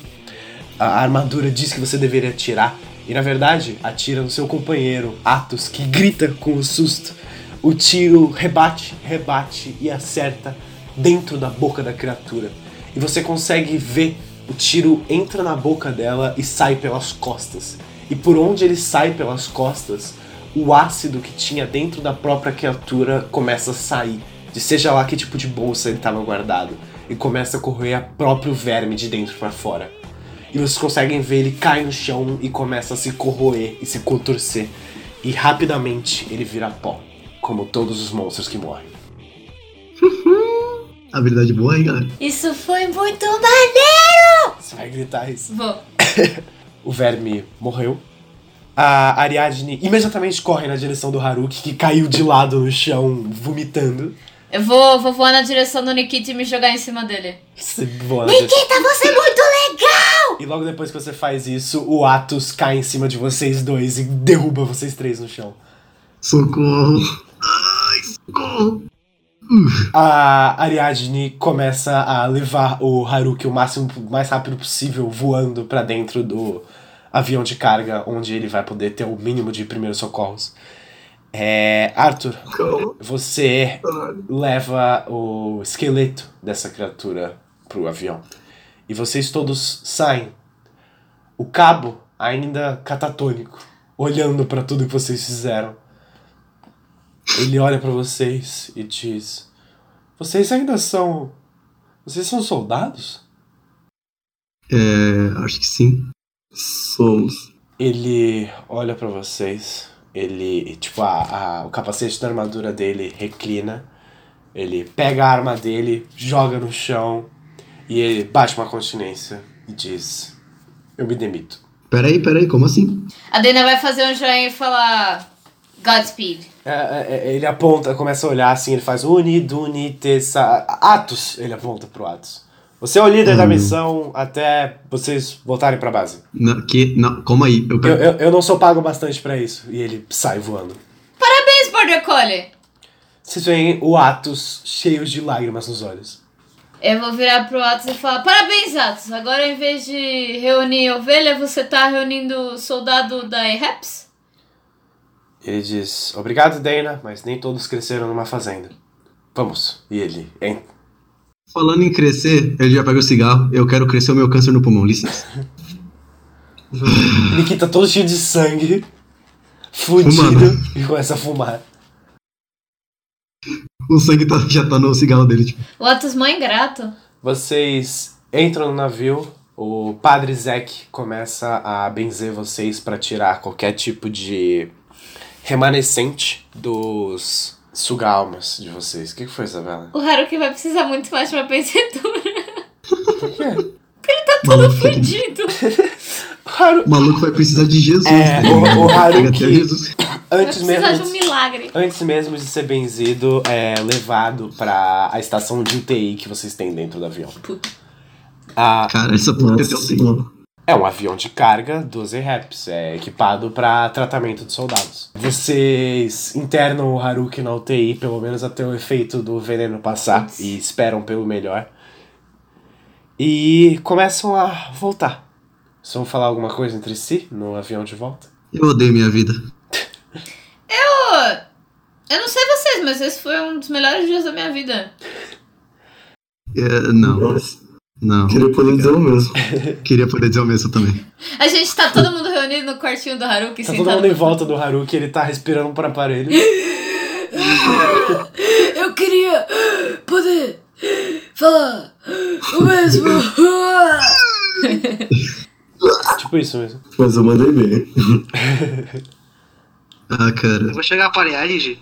a armadura diz que você deveria tirar E na verdade, atira no seu companheiro, Atos, que grita com o susto. O tiro rebate, rebate e acerta dentro da boca da criatura. E você consegue ver o tiro entra na boca dela e sai pelas costas. E por onde ele sai pelas costas, o ácido que tinha dentro da própria criatura começa a sair. De seja lá que tipo de bolsa ele estava guardado. E começa a correr o próprio verme de dentro para fora. E vocês conseguem ver ele cai no chão e começa a se corroer e se contorcer. E rapidamente ele vira pó, como todos os monstros que morrem. Habilidade boa, hein, galera? Isso foi muito maneiro! Você vai gritar isso. Vou. O verme morreu. A Ariadne imediatamente corre na direção do Haruki, que caiu de lado no chão, vomitando. Eu vou, vou voar na direção do Nikita e me jogar em cima dele. Você voa na direção. Nikita, você é muito legal! E logo depois que você faz isso, o Atos cai em cima de vocês dois e derruba vocês três no chão. Socorro. Ai, socorro. A Ariadne começa a levar o Haruki o máximo o mais rápido possível voando pra dentro do avião de carga, onde ele vai poder ter o mínimo de primeiros socorros. É, Arthur, você leva o esqueleto dessa criatura pro avião. E vocês todos saem. O cabo ainda catatônico, olhando pra tudo que vocês fizeram. Ele olha pra vocês e diz: Vocês ainda são. Vocês são soldados? É, acho que sim. Somos. Ele olha pra vocês. Ele, tipo, a, a- o capacete da armadura dele reclina. Ele pega a arma dele, joga no chão e ele bate uma continência e diz: Eu me demito. Peraí, peraí, como assim? A Dana vai fazer um joinha e falar Godspeed. É, é, é, ele aponta, começa a olhar assim, ele faz unido, unitessa. Atos! Ele aponta pro Atos. Você é o líder da missão até vocês voltarem pra base. Não, que, não, calma aí. Eu Eu, eu, eu não sou pago bastante pra isso. E ele sai voando. Parabéns, Border Collie! Vocês veem o Atos cheio de lágrimas nos olhos. Eu vou virar pro Atos e falar: Parabéns, Atos! Agora, em vez de reunir ovelha, você tá reunindo soldado da EREPS? Ele diz: Obrigado, Dana, mas nem todos cresceram numa fazenda. Vamos. E ele entra. Falando em crescer, ele já pega o cigarro. Eu quero crescer o meu câncer no pulmão, licença. Nikita todo cheio de sangue, fudido, Fumando. e começa a fumar. O sangue tá- já tá no cigarro dele, tipo. O Atos mó ingrato. Vocês entram no navio, o padre Zek começa a benzer vocês pra tirar qualquer tipo de remanescente dos suga-almas de vocês. O que que foi, Isabela? O Haruki vai precisar muito mais de uma pensetura. Por quê? Todo Fudido. Haru- O maluco vai precisar de Jesus. É, né? o- o Haruki- Antes mesmo, de um de, milagre. antes mesmo de ser benzido, é levado pra a estação de UTI que vocês têm dentro do avião. Puta. Ah, Cara, essa porra Nossa é senhora. É um avião de carga 12 reps, é equipado para tratamento de soldados. Vocês internam o Haruki na UTI, pelo menos até o efeito do veneno passar, e esperam pelo melhor. E começam a voltar. Vocês vão falar alguma coisa entre si no avião de volta? Eu odeio minha vida. Eu, eu não sei vocês, mas esse foi um dos melhores dias da minha vida. É, não, não. Queria poder dizer o mesmo. Queria poder dizer o mesmo também. A gente tá todo mundo reunido no quartinho do Haruki, Tá todo mundo em volta do Haruki, ele tá respirando por aparelho. Eu queria poder falar o mesmo. tipo isso mesmo. Mas eu mandei bem. Ah, cara. Eu vou chegar pra Ariadne.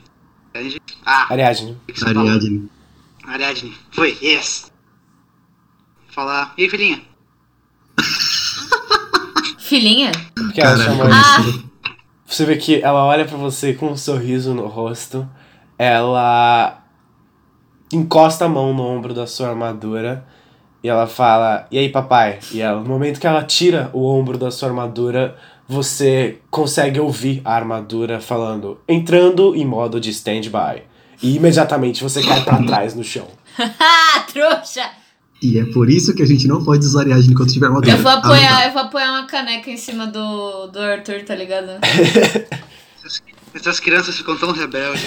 Ariadne. Ah, Ariadne? Ariadne. Ariadne. Foi, yes. Falar. E aí, filhinha? Filhinha? porque ela chama Ah. assim? Você vê que ela olha pra você com um sorriso no rosto, ela encosta a mão no ombro da sua armadura e ela fala: E aí, papai? E ela, no momento que ela tira o ombro da sua armadura, você consegue ouvir a armadura falando: entrando em modo de stand-by. E imediatamente você cai pra trás no chão. Ah, trouxa! E é por isso que a gente não pode usar Ariadne enquanto tiver armadura. Eu vou Ah, apoiar, tá. eu vou apoiar uma caneca em cima do, do Arthur, tá ligado? Essas crianças ficam tão rebeldes.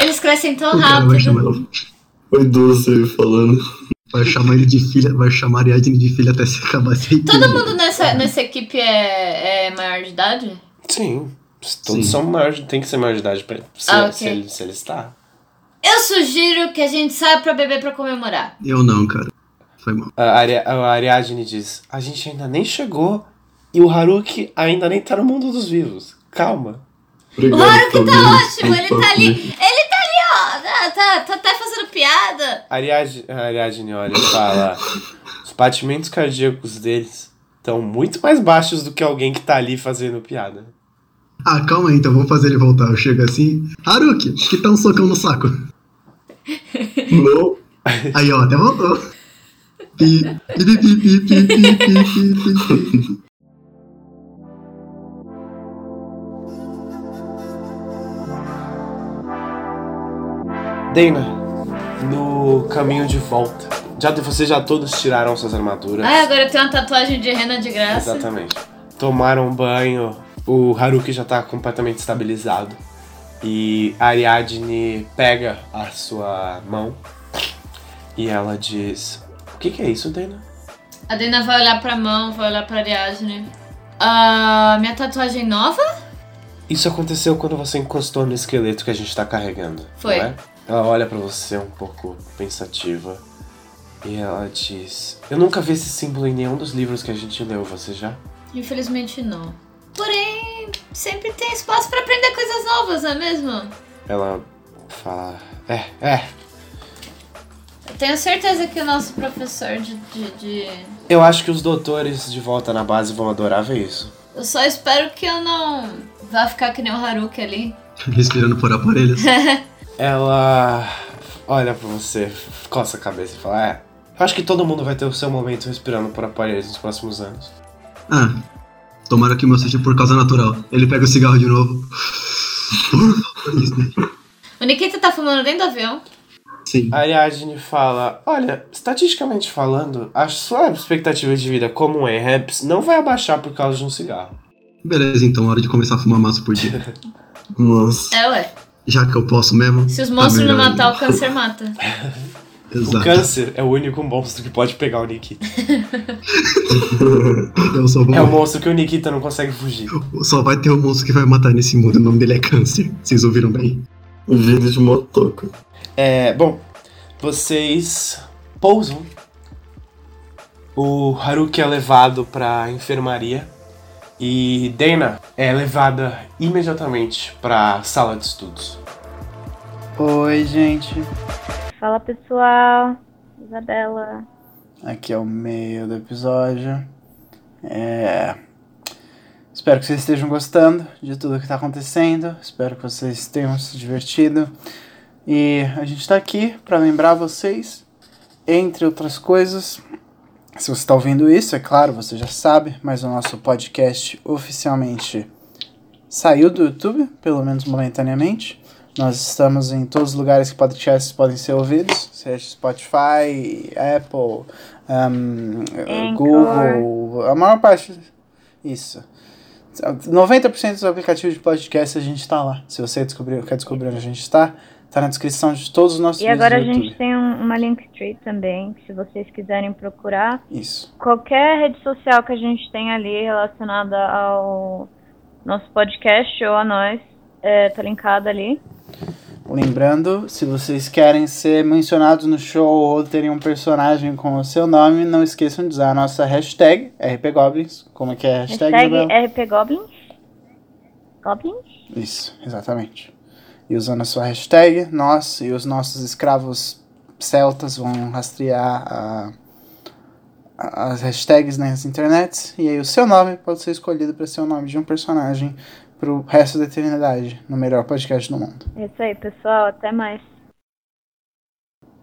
Eles crescem tão O rápido. Foi doce falando. Vai chamar ele de filha, vai chamar Ariadne de filha até se acabar esse Todo mundo nessa, nessa equipe é, é maior de idade? Sim. Todos Sim. são maiores, tem que ser maior de idade pra, se, Ah, ok. se, ele, se ele está. Eu sugiro que a gente saia pra beber pra comemorar. Eu não, cara. Foi mal. A, Ari, a Ariadne diz: A gente ainda nem chegou e o Haruki ainda nem tá no mundo dos vivos. Calma. Obrigado, O Haruki tá ótimo, ele tá ali. Ele ali, ó. Tá, tá, tá até fazendo piada. A Ariadne, Ariadne olha e fala: Os batimentos cardíacos deles estão muito mais baixos do que alguém que tá ali fazendo piada. Ah, calma aí, então vamos fazer ele voltar. Eu chego assim. Haruki, que tá um socão no saco. Não. Aí, ó, até voltou. Dana, no caminho de volta. Já, vocês já todos tiraram suas armaduras. Ai, agora eu tenho uma tatuagem de rena de graça. Exatamente. Tomaram um banho, o Haruki já tá completamente estabilizado. E a Ariadne pega a sua mão e ela diz: O que, que é isso, Dana? A Dana vai olhar pra mão, vai olhar pra Ariadne. Ah, minha tatuagem nova? Isso aconteceu quando você encostou no esqueleto que a gente tá carregando. Foi. é? Ela olha pra você um pouco pensativa e ela diz: Eu nunca vi esse símbolo em nenhum dos livros que a gente leu, você já? Infelizmente não. Porém, sempre tem espaço pra aprender coisas novas, não é mesmo? Ela fala: É, é. Eu tenho certeza que o nosso professor de, de, de- Eu acho que os doutores de volta na base vão adorar ver isso. Eu só espero que eu não vá ficar que nem o Haruki ali. Respirando por aparelhos. Ela olha pra você, coça a cabeça e fala: É, eu acho que todo mundo vai ter o seu momento respirando por aparelhos nos próximos anos. Ah, tomara que o meu seja por causa natural. Ele pega o cigarro de novo. Por favor, Disney. O Nikita tá fumando dentro do avião. Sim. A Ariadne fala: Olha, estatisticamente falando, a sua expectativa de vida como um EREPS não vai abaixar por causa de um cigarro. Beleza, então, hora de começar a fumar maço por dia. Nossa. É, ué. Já que eu posso mesmo. Se os tá monstros não matar, o câncer mata. O Exato. câncer é o único monstro que pode pegar o Nikita. Eu só vou. É o monstro que o Nikita não consegue fugir. Só vai ter um monstro que vai matar nesse mundo. O nome dele é Câncer. Vocês ouviram bem? Vida de motoca. É, bom, vocês pousam. O Haruki é levado pra enfermaria e Dana é levada imediatamente pra sala de estudos. Oi, gente. Fala pessoal, Isabela. Aqui é o meio do episódio. É... Espero que vocês estejam gostando de tudo que está acontecendo. Espero que vocês tenham se divertido. E a gente está aqui para lembrar vocês, entre outras coisas. Se você está ouvindo isso, é claro, você já sabe, mas o nosso podcast oficialmente saiu do YouTube, pelo menos momentaneamente. Nós estamos em todos os lugares que podcasts podem ser ouvidos, seja Spotify, Apple, um. Google, a maior parte. Isso. 90% dos aplicativos de podcast a gente está lá. Se você descobrir, quer descobrir onde a gente está, tá na descrição de todos os nossos E vídeos agora a gente tem um- uma Linktree também, se vocês quiserem procurar. Isso. Qualquer rede social que a gente tem ali relacionada ao nosso podcast ou a nós, é, tá linkada ali. Lembrando, se vocês querem ser mencionados no show ou terem um personagem com o seu nome, não esqueçam de usar a nossa hashtag RPGoblins. Como é que é a hashtag, Hashtag? RPGoblins. Goblins? Isso, exatamente. E usando a sua hashtag, nós e os nossos escravos celtas vão rastrear a- a- as hashtags nas internets. E aí o seu nome pode ser escolhido para ser o nome de um personagem pro resto da eternidade, no melhor podcast do mundo. É isso aí, pessoal. Até mais.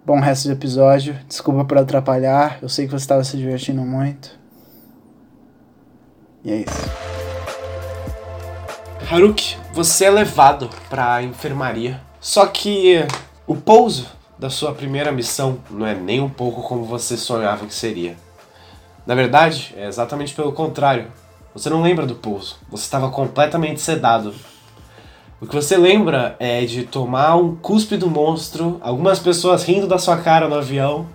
Bom resto do episódio. Desculpa por atrapalhar. Eu sei que você estava se divertindo muito. E é isso. Haruki, você é levado pra enfermaria. Só que o pouso da sua primeira missão não é nem um pouco como você sonhava que seria. Na verdade, é exatamente pelo contrário. Você não lembra do pouso, você estava completamente sedado. O que você lembra é de tomar um cuspe do monstro, algumas pessoas rindo da sua cara no avião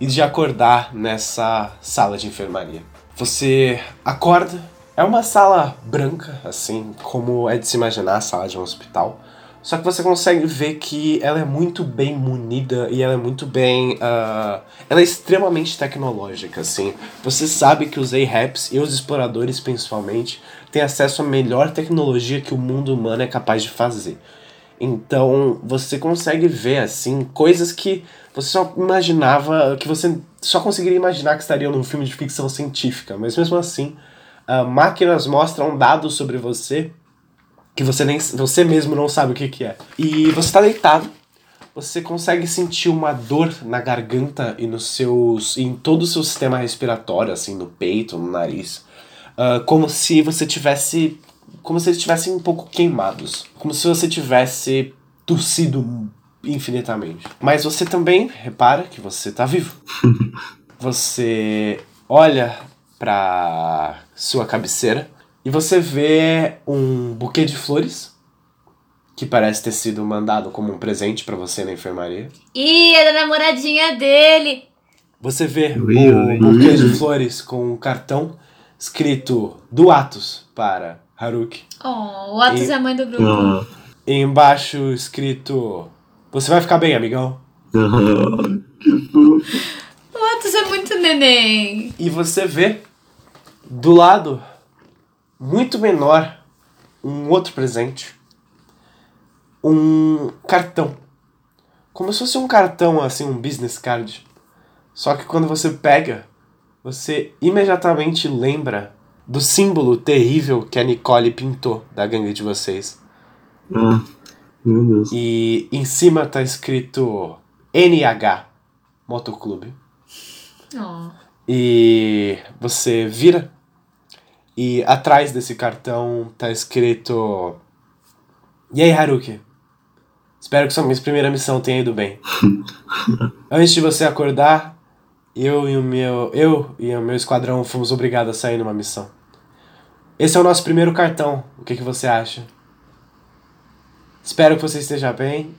e de acordar nessa sala de enfermaria. Você acorda, é uma sala branca, assim como é de se imaginar a sala de um hospital. Só que você consegue ver que ela é muito bem munida e ela é muito bem. Uh, ela é extremamente tecnológica, assim. Você sabe que os A-Raps e os exploradores, principalmente, têm acesso à melhor tecnologia que o mundo humano é capaz de fazer. Então você consegue ver, assim, coisas que você só imaginava. que você só conseguiria imaginar que estariam num filme de ficção científica. Mas mesmo assim, uh, máquinas mostram dados sobre você que você nem você mesmo não sabe o que, que é. E você está deitado, você consegue sentir uma dor na garganta e nos seus em todo o seu sistema respiratório, assim, no peito, no nariz, uh, como se você tivesse como se eles estivessem um pouco queimados, como se você tivesse tossido infinitamente. Mas você também repara que você está vivo. você olha para sua cabeceira e você vê um buquê de flores que parece ter sido mandado como um presente para você na enfermaria. Ih, é da namoradinha dele. Você vê o buquê de flores com um cartão escrito do Atos para Haruki. Oh, o Atos E- é a mãe do grupo. E embaixo escrito: Você vai ficar bem, amigão. O Atos é muito neném. E você vê do lado, muito menor, um outro presente. Um cartão. Como se fosse um cartão, assim, um business card. Só que quando você pega, você imediatamente lembra do símbolo terrível que a Nicole pintou da gangue de vocês. Ah, meu Deus. E em cima tá escrito NH Motoclube. Oh. E você vira e atrás desse cartão tá escrito E aí, Haruki? Espero que sua primeira missão tenha ido bem. Antes de você acordar, eu e o meu eu e o meu esquadrão fomos obrigados a sair numa missão. Esse é o nosso primeiro cartão. O que, que você acha? Espero que você esteja bem.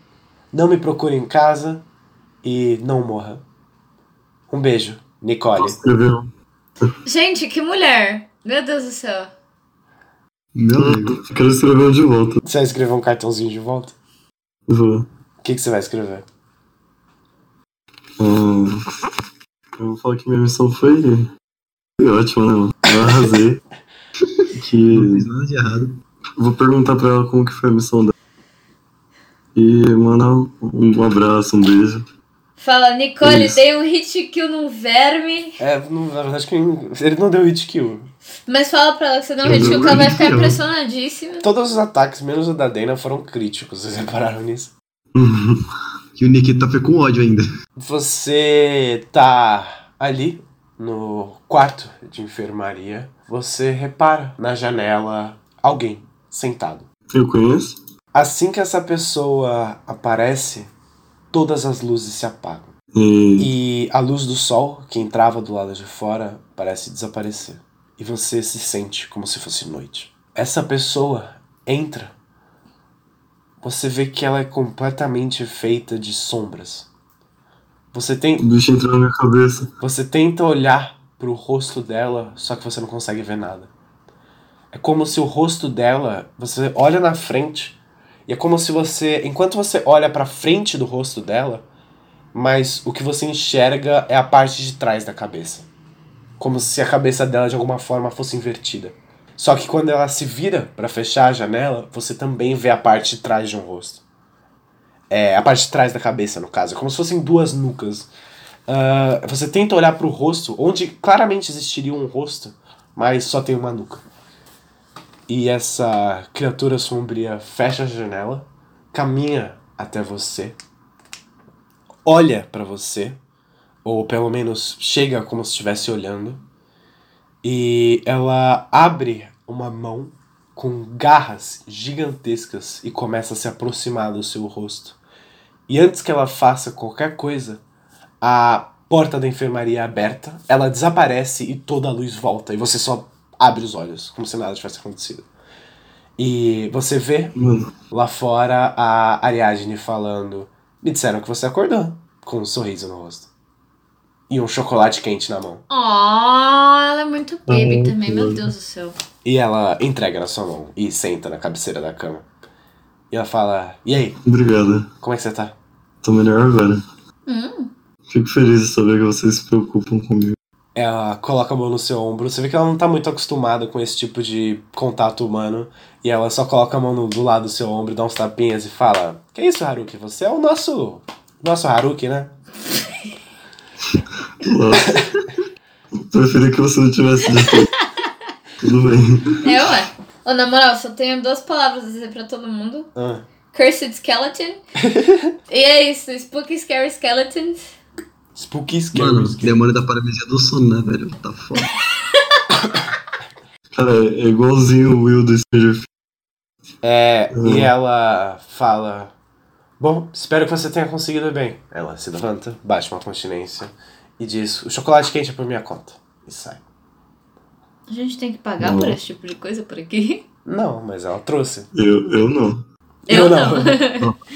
Não me procure em casa e não morra. Um beijo, Nicole. Escreveu. Gente, que mulher. Meu Deus do céu. Meu Deus. Eu quero escrever um de volta. Você vai escrever um cartãozinho de volta? Vou. O que, que você vai escrever? Ah, eu vou falar que minha missão foi, foi ótima, né, mano? Eu arrasei. Não que fez nada de errado. vou perguntar pra ela como que foi a missão dela. E mandar um, um abraço, um beijo. Fala, Nicole, Isso. dei um hit kill num verme. É, não- na verdade, que ele não deu hit kill. Mas fala pra ela que você deu um Eu hit kill que ela vai ficar impressionadíssima. Todos os ataques, menos o da Dana, foram críticos. Vocês repararam nisso? Que o Nikita foi com ódio ainda. Você tá ali no quarto de enfermaria. Você repara na janela alguém sentado. Eu conheço? Assim que essa pessoa aparece, todas as luzes se apagam. E E a luz do sol, que entrava do lado de fora, parece desaparecer. E você se sente como se fosse noite. Essa pessoa entra. Você vê que ela é completamente feita de sombras. Você tem, bicho entrou na minha cabeça. você tenta olhar pro rosto dela, só que você não consegue ver nada. É como se o rosto dela, você olha na frente, e é como se você, enquanto você olha pra frente do rosto dela, mas o que você enxerga é a parte de trás da cabeça. Como se a cabeça dela de alguma forma fosse invertida. Só que quando ela se vira pra fechar a janela, você também vê a parte de trás de um rosto. É, a parte de trás da cabeça, no caso. É como se fossem duas nucas. Ah, você tenta olhar pro rosto, onde claramente existiria um rosto, mas só tem uma nuca. E essa criatura sombria fecha a janela, caminha até você, olha pra você, ou pelo menos chega como se estivesse olhando, e ela abre uma mão com garras gigantescas e começa a se aproximar do seu rosto. E antes que ela faça qualquer coisa, a porta da enfermaria é aberta, ela desaparece e toda a luz volta. E você só abre os olhos, como se nada tivesse acontecido. E você vê Mano, lá fora a Ariadne falando: Me disseram que você acordou, com um sorriso no rosto. E um chocolate quente na mão. Oh, ela é muito baby Ah, também, meu. Deus do céu. E ela entrega na sua mão e senta na cabeceira da cama. E ela fala: E aí, obrigado. como é que você tá? Tô melhor agora. Hum. Fico feliz de saber que vocês se preocupam comigo. Ela coloca a mão no seu ombro. Você vê que ela não tá muito acostumada com esse tipo de contato humano. E ela só coloca a mão no- do lado do seu ombro, dá uns tapinhas e fala: Que isso, Haruki? Você é o nosso. Nosso Haruki, né? Nossa. Preferi que você não tivesse dito. Tudo bem. É, ué. Ô, na moral, só tenho duas palavras a dizer pra todo mundo. Ah. Cursed Skeleton. e é isso, Spooky Scary Skeletons. Spooky Mano, Scary. demônio da paralisia do sono, né, velho? Tá foda. Cara, é igualzinho o Will do Stranger Things. É, Hum. e ela fala: Bom, espero que você tenha conseguido bem. Ela se levanta, bate uma continência e diz: O chocolate quente é por minha conta. E sai. A gente tem que pagar Não. por esse tipo de coisa por aqui? Não, mas ela trouxe. Eu, eu não. Eu, Eu não. não.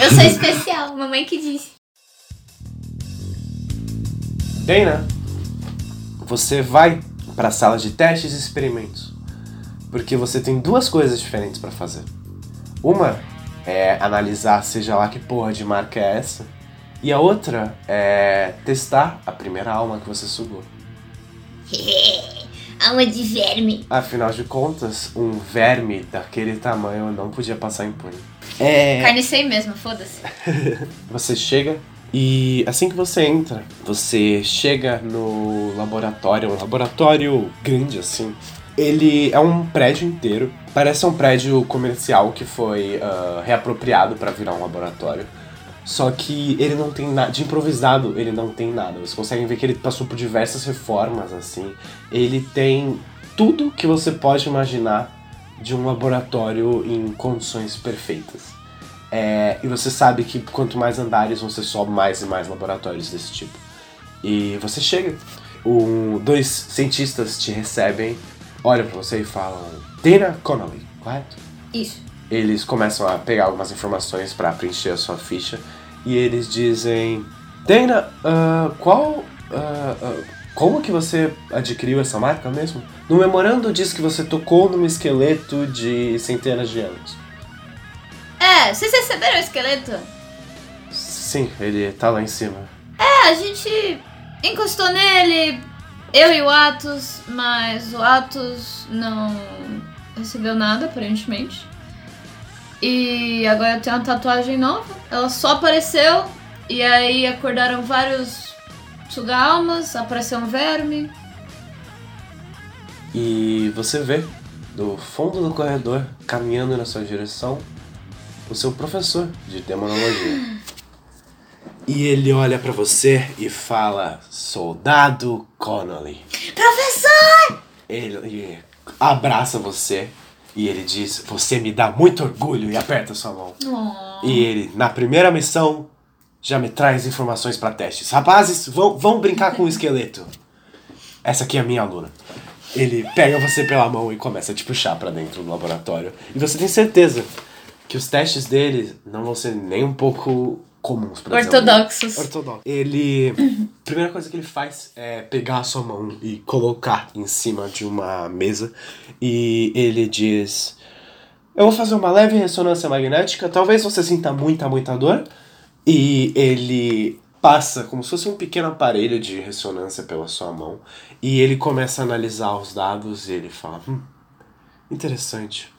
Eu sou especial, mamãe que disse. Dana, você vai para a sala de testes e experimentos. Porque você tem duas coisas diferentes para fazer. Uma é analisar seja lá que porra de marca é essa. E a outra é testar a primeira alma que você sugou. Alma de verme. Afinal de contas, um verme daquele tamanho não podia passar impune. É. Carnicei mesmo, foda-se. Você chega e assim que você entra, você chega no laboratório, um laboratório grande assim. Ele é um prédio inteiro, parece um prédio comercial que foi ah, reapropriado para virar um laboratório. Só que ele não tem nada, de improvisado ele não tem nada. Vocês conseguem ver que ele passou por diversas reformas assim. Ele tem tudo que você pode imaginar de um laboratório em condições perfeitas. É, e você sabe que quanto mais andares você sobe mais e mais laboratórios desse tipo. E você chega, um, dois cientistas te recebem, olham pra você e falam: Dana Connolly, correto? Isso. Eles começam a pegar algumas informações pra preencher a sua ficha e eles dizem: Dana, ah, qual. ah, ah, como que você adquiriu essa marca mesmo? No memorando diz que você tocou num esqueleto de centenas de anos. É, vocês receberam o esqueleto? Sim, ele tá lá em cima. É, a gente encostou nele, eu e o Atos, mas o Atos não recebeu nada, aparentemente. E agora eu tenho uma tatuagem nova. Ela só apareceu e aí acordaram vários suga-almas, apareceu um verme. E você vê, do fundo do corredor, caminhando na sua direção, o seu professor de demonologia. E ele olha pra você e fala: Soldado Connolly. Professor! Ele abraça você e ele diz: Você me dá muito orgulho e aperta sua mão. Oh. E ele, na primeira missão, já me traz informações pra testes. Rapazes, vão, vão brincar com o esqueleto. Essa aqui é a minha aluna. Ele pega você pela mão e começa a te puxar pra dentro do laboratório. E você tem certeza que os testes dele não vão ser nem um pouco comuns pra. Ortodoxos. Ortodoxo. Ele. A primeira coisa que ele faz é pegar a sua mão e colocar em cima de uma mesa. E ele diz: Eu vou fazer uma leve ressonância magnética. Talvez você sinta muita, muita dor. E ele passa como se fosse um pequeno aparelho de ressonância pela sua mão. E ele começa a analisar os dados e ele fala: Hum, interessante.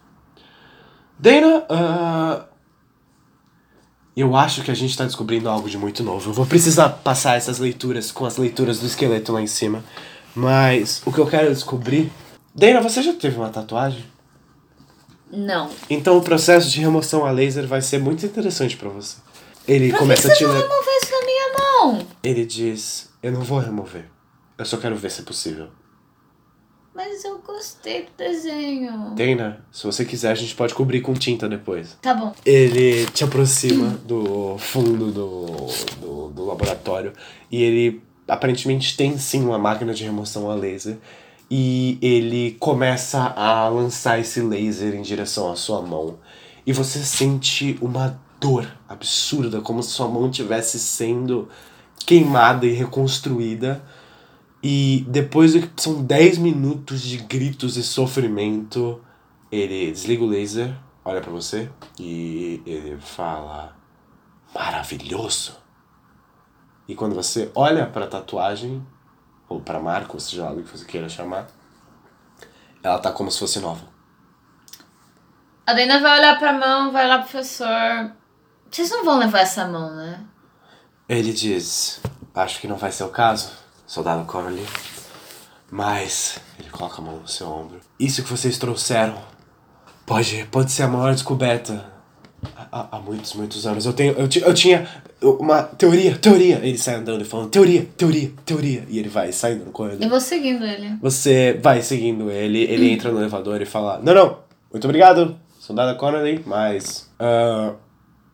Dana, ah, eu acho que a gente tá descobrindo algo de muito novo. Eu vou precisar passar essas leituras com as leituras do esqueleto lá em cima. Mas o que eu quero descobrir. Dana, você já teve uma tatuagem? Não. Então o processo de remoção a laser vai ser muito interessante pra você. Ele que começa você a te não removeu isso da minha mão? Ele diz: Eu não vou remover. Eu só quero ver se é possível. Mas eu gostei do desenho. Dana, se você quiser, a gente pode cobrir com tinta depois. Tá bom. Ele te aproxima do fundo do, do, do laboratório e ele aparentemente tem sim uma máquina de remoção a laser. E ele começa a lançar esse laser em direção à sua mão. E você sente uma dor absurda, como se sua mão estivesse sendo queimada e reconstruída. E depois do que são 10 minutos de gritos e sofrimento, ele desliga o laser, olha pra você e ele fala: Maravilhoso! E quando você olha pra tatuagem, ou pra marca, ou seja lá o que você queira chamar, ela tá como se fosse nova. A Dana vai olhar pra mão, vai lá, professor. Vocês não vão levar essa mão, né? Ele diz: Acho que não vai ser o caso, soldado Connolly. Mas ele coloca a mão no seu ombro. Isso que vocês trouxeram pode, pode ser a maior descoberta há, há- muitos, muitos anos. Eu, tenho, eu, eu tinha uma teoria, teoria. Ele sai andando e falando: Teoria, teoria, teoria. E ele vai saindo no corredor. Eu vou seguindo ele. Você vai seguindo ele, ele entra no elevador e fala: Não, não, muito obrigado, soldado Connolly, mas. ah,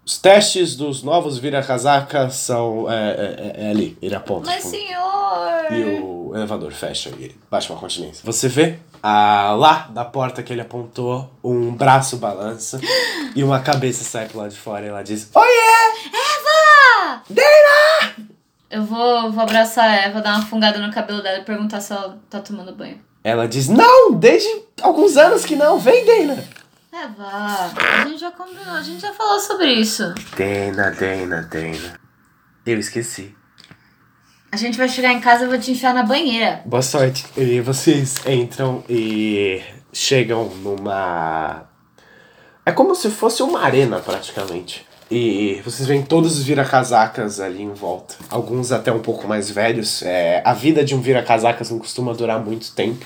os testes dos novos vira-casaca são. É, é, é ali, ele aponta. Mas, tipo, senhor! e o elevador fecha e baixa uma continência. Você vê ah, lá da porta que ele apontou, um braço balança e uma cabeça sai pro lado de fora e ela diz: Oiê! Eva! Dana! Eu vou, vou abraçar a Eva, dar uma fungada no cabelo dela e perguntar se ela tá tomando banho. Ela diz: Não, desde alguns anos que não, vem, Dana! Eva, a gente já combinou, a gente já falou sobre isso. Dana, Dana, Dana. Eu esqueci. A gente vai chegar em casa e eu vou te enfiar na banheira. Boa sorte. E vocês entram e chegam numa. É como se fosse uma arena, praticamente. E vocês veem todos os vira-casacas ali em volta. Alguns até um pouco mais velhos. É, a vida de um vira-casacas não costuma durar muito tempo.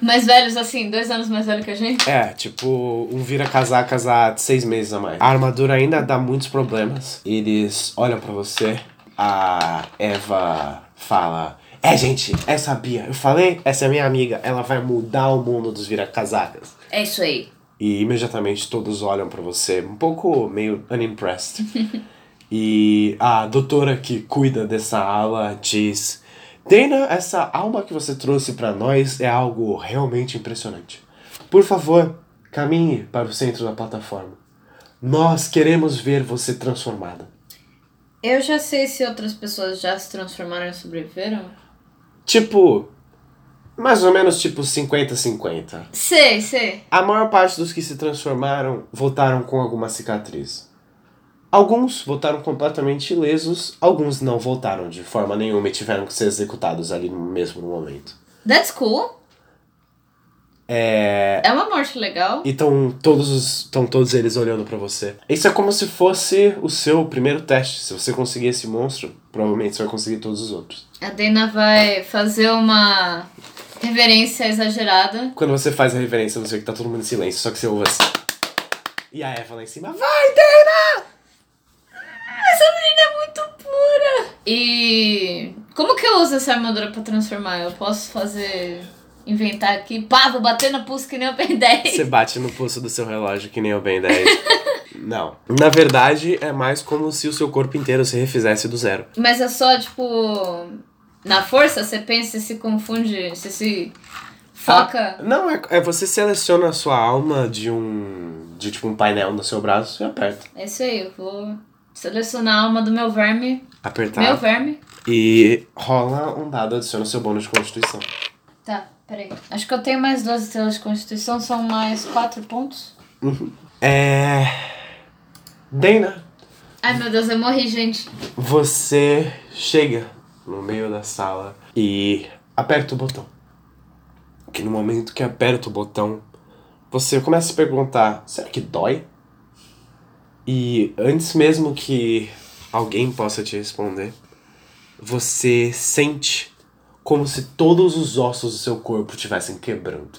Mais velhos, assim, dois anos mais velho que a gente. É, tipo, um vira-casacas há seis meses a mais. A armadura ainda dá muitos problemas. Eles olham pra você. A Eva fala: É, gente, essa Bia, eu falei, essa é minha amiga. Ela vai mudar o mundo dos vira-casacas. É isso aí. E imediatamente todos olham pra você, um pouco meio unimpressed. e a doutora que cuida dessa ala diz: Dana, essa alma que você trouxe pra nós é algo realmente impressionante. Por favor, caminhe para o centro da plataforma. Nós queremos ver você transformada. Eu já sei se outras pessoas já se transformaram e sobreviveram. Tipo, mais ou menos tipo 50-50. Sei, sei. A maior parte dos que se transformaram voltaram com alguma cicatriz. Alguns voltaram completamente ilesos, alguns não voltaram de forma nenhuma e tiveram que ser executados ali no mesmo momento. That's cool. É. É uma morte legal. E estão todos, os- todos eles olhando pra você. Isso é como se fosse o seu primeiro teste. Se você conseguir esse monstro, provavelmente você vai conseguir todos os outros. A Dana vai fazer uma reverência exagerada. Quando você faz a reverência, você vê que tá todo mundo em silêncio, só que você ouve assim. E a Eva lá em cima, vai, Dana! Essa menina é muito pura. E como que eu uso essa armadura pra transformar? Eu posso fazer inventar aqui, pá, vou bater na pulso que nem o Ben 10. Você bate no pulso do seu relógio que nem o Ben 10. Não. Na verdade, é mais como se o seu corpo inteiro se refizesse do zero. Mas é só tipo na força, você pensa e se confunde, você se foca. Ah, não, é, é você seleciona a sua alma de um. de tipo um painel no seu braço e aperta. É isso aí, eu vou selecionar a alma do meu verme. Apertar. Meu verme. E rola um dado, adiciona o seu bônus de constituição. Tá, peraí. Acho que eu tenho mais 12 estrelas de constituição, são mais 4 pontos. É. Dana, Ai meu Deus, eu morri, gente. você chega no meio da sala e aperta o botão. Que no momento que aperta o botão, você começa a se perguntar: será que dói? E antes mesmo que alguém possa te responder, você sente como se todos os ossos do seu corpo estivessem quebrando.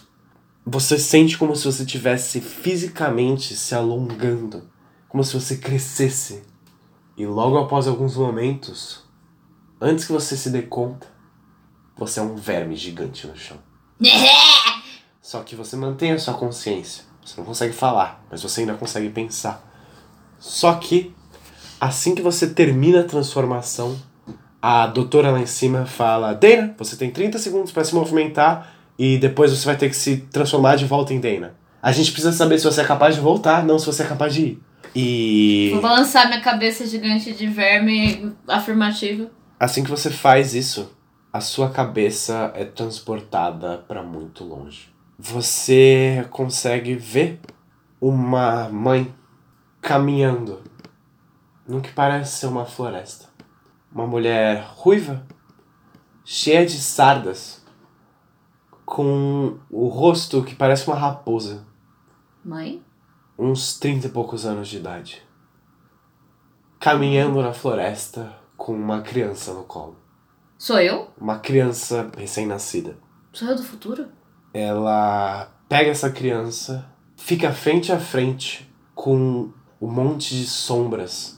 Você sente como se você estivesse fisicamente se alongando, como se você crescesse. E logo após alguns momentos, antes que você se dê conta, você é um verme gigante no chão. Só que você mantém a sua consciência. Você não consegue falar, mas você ainda consegue pensar. Só que, assim que você termina a transformação, a doutora lá em cima fala: Dana, você tem 30 segundos para se movimentar e depois você vai ter que se transformar de volta em Dana. A gente precisa saber se você é capaz de voltar, não se você é capaz de ir. E. Vou balançar minha cabeça gigante de verme afirmativo. Assim que você faz isso, a sua cabeça é transportada para muito longe. Você consegue ver uma mãe caminhando no que parece ser uma floresta. Uma mulher ruiva, cheia de sardas, com o rosto que parece uma raposa, Mãe? uns 30 e poucos anos de idade. Caminhando na floresta com uma criança no colo. Sou eu? Uma criança recém-nascida. Sou eu do futuro? Ela pega essa criança, fica frente a frente com um monte de sombras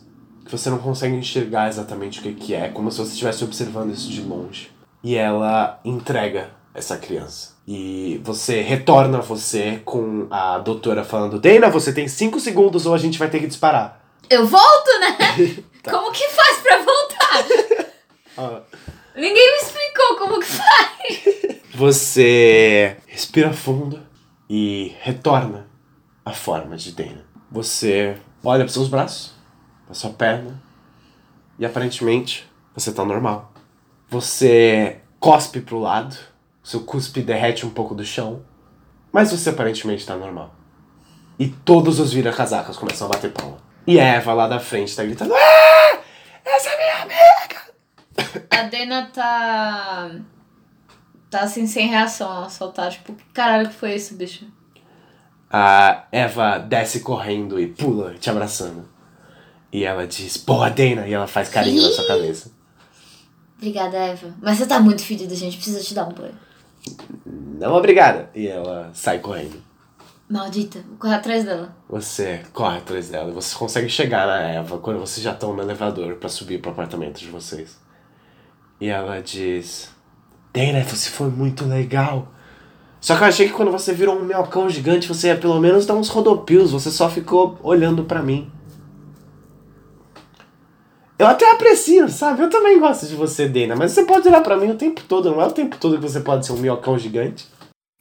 que você não consegue enxergar exatamente o que, que é, como se você estivesse observando isso de longe. E ela entrega essa criança. E você retorna você com a doutora falando: Dana, você tem 5 segundos ou a gente vai ter que disparar. Eu volto, né? Como que faz pra voltar? Ah, Ninguém me explicou como que faz. Você respira fundo e retorna à forma de Dana. Você olha para seus braços, para sua perna e aparentemente você tá normal. Você cospe pro lado, seu cuspe derrete um pouco do chão, mas você aparentemente tá normal. E todos os vira-casacas começam a bater palma. E a Eva lá da frente tá gritando: Ah! Essa é minha amiga! A Dana tá. Tá assim, sem reação. Ela só tá tipo, que caralho que foi isso, bicho? A Eva desce correndo e pula, te abraçando. E ela diz, boa, Dana! E ela faz carinho na sua cabeça. Obrigada, Eva. Mas você tá muito fedida, gente. Precisa te dar um banho. Não, obrigada. E ela sai correndo. Maldita, vou correr atrás dela. Você corre atrás dela e você consegue chegar na Eva quando vocês já estão no elevador pra subir pro apartamento de vocês. E ela diz: Dana, você foi muito legal. Só que eu achei que quando você virou um minhocão gigante, você ia pelo menos dar uns rodopios, você só ficou olhando pra mim. Eu até aprecio, sabe? Eu também gosto de você, Dana, mas você pode olhar pra mim o tempo todo, não é o tempo todo que você pode ser um minhocão gigante.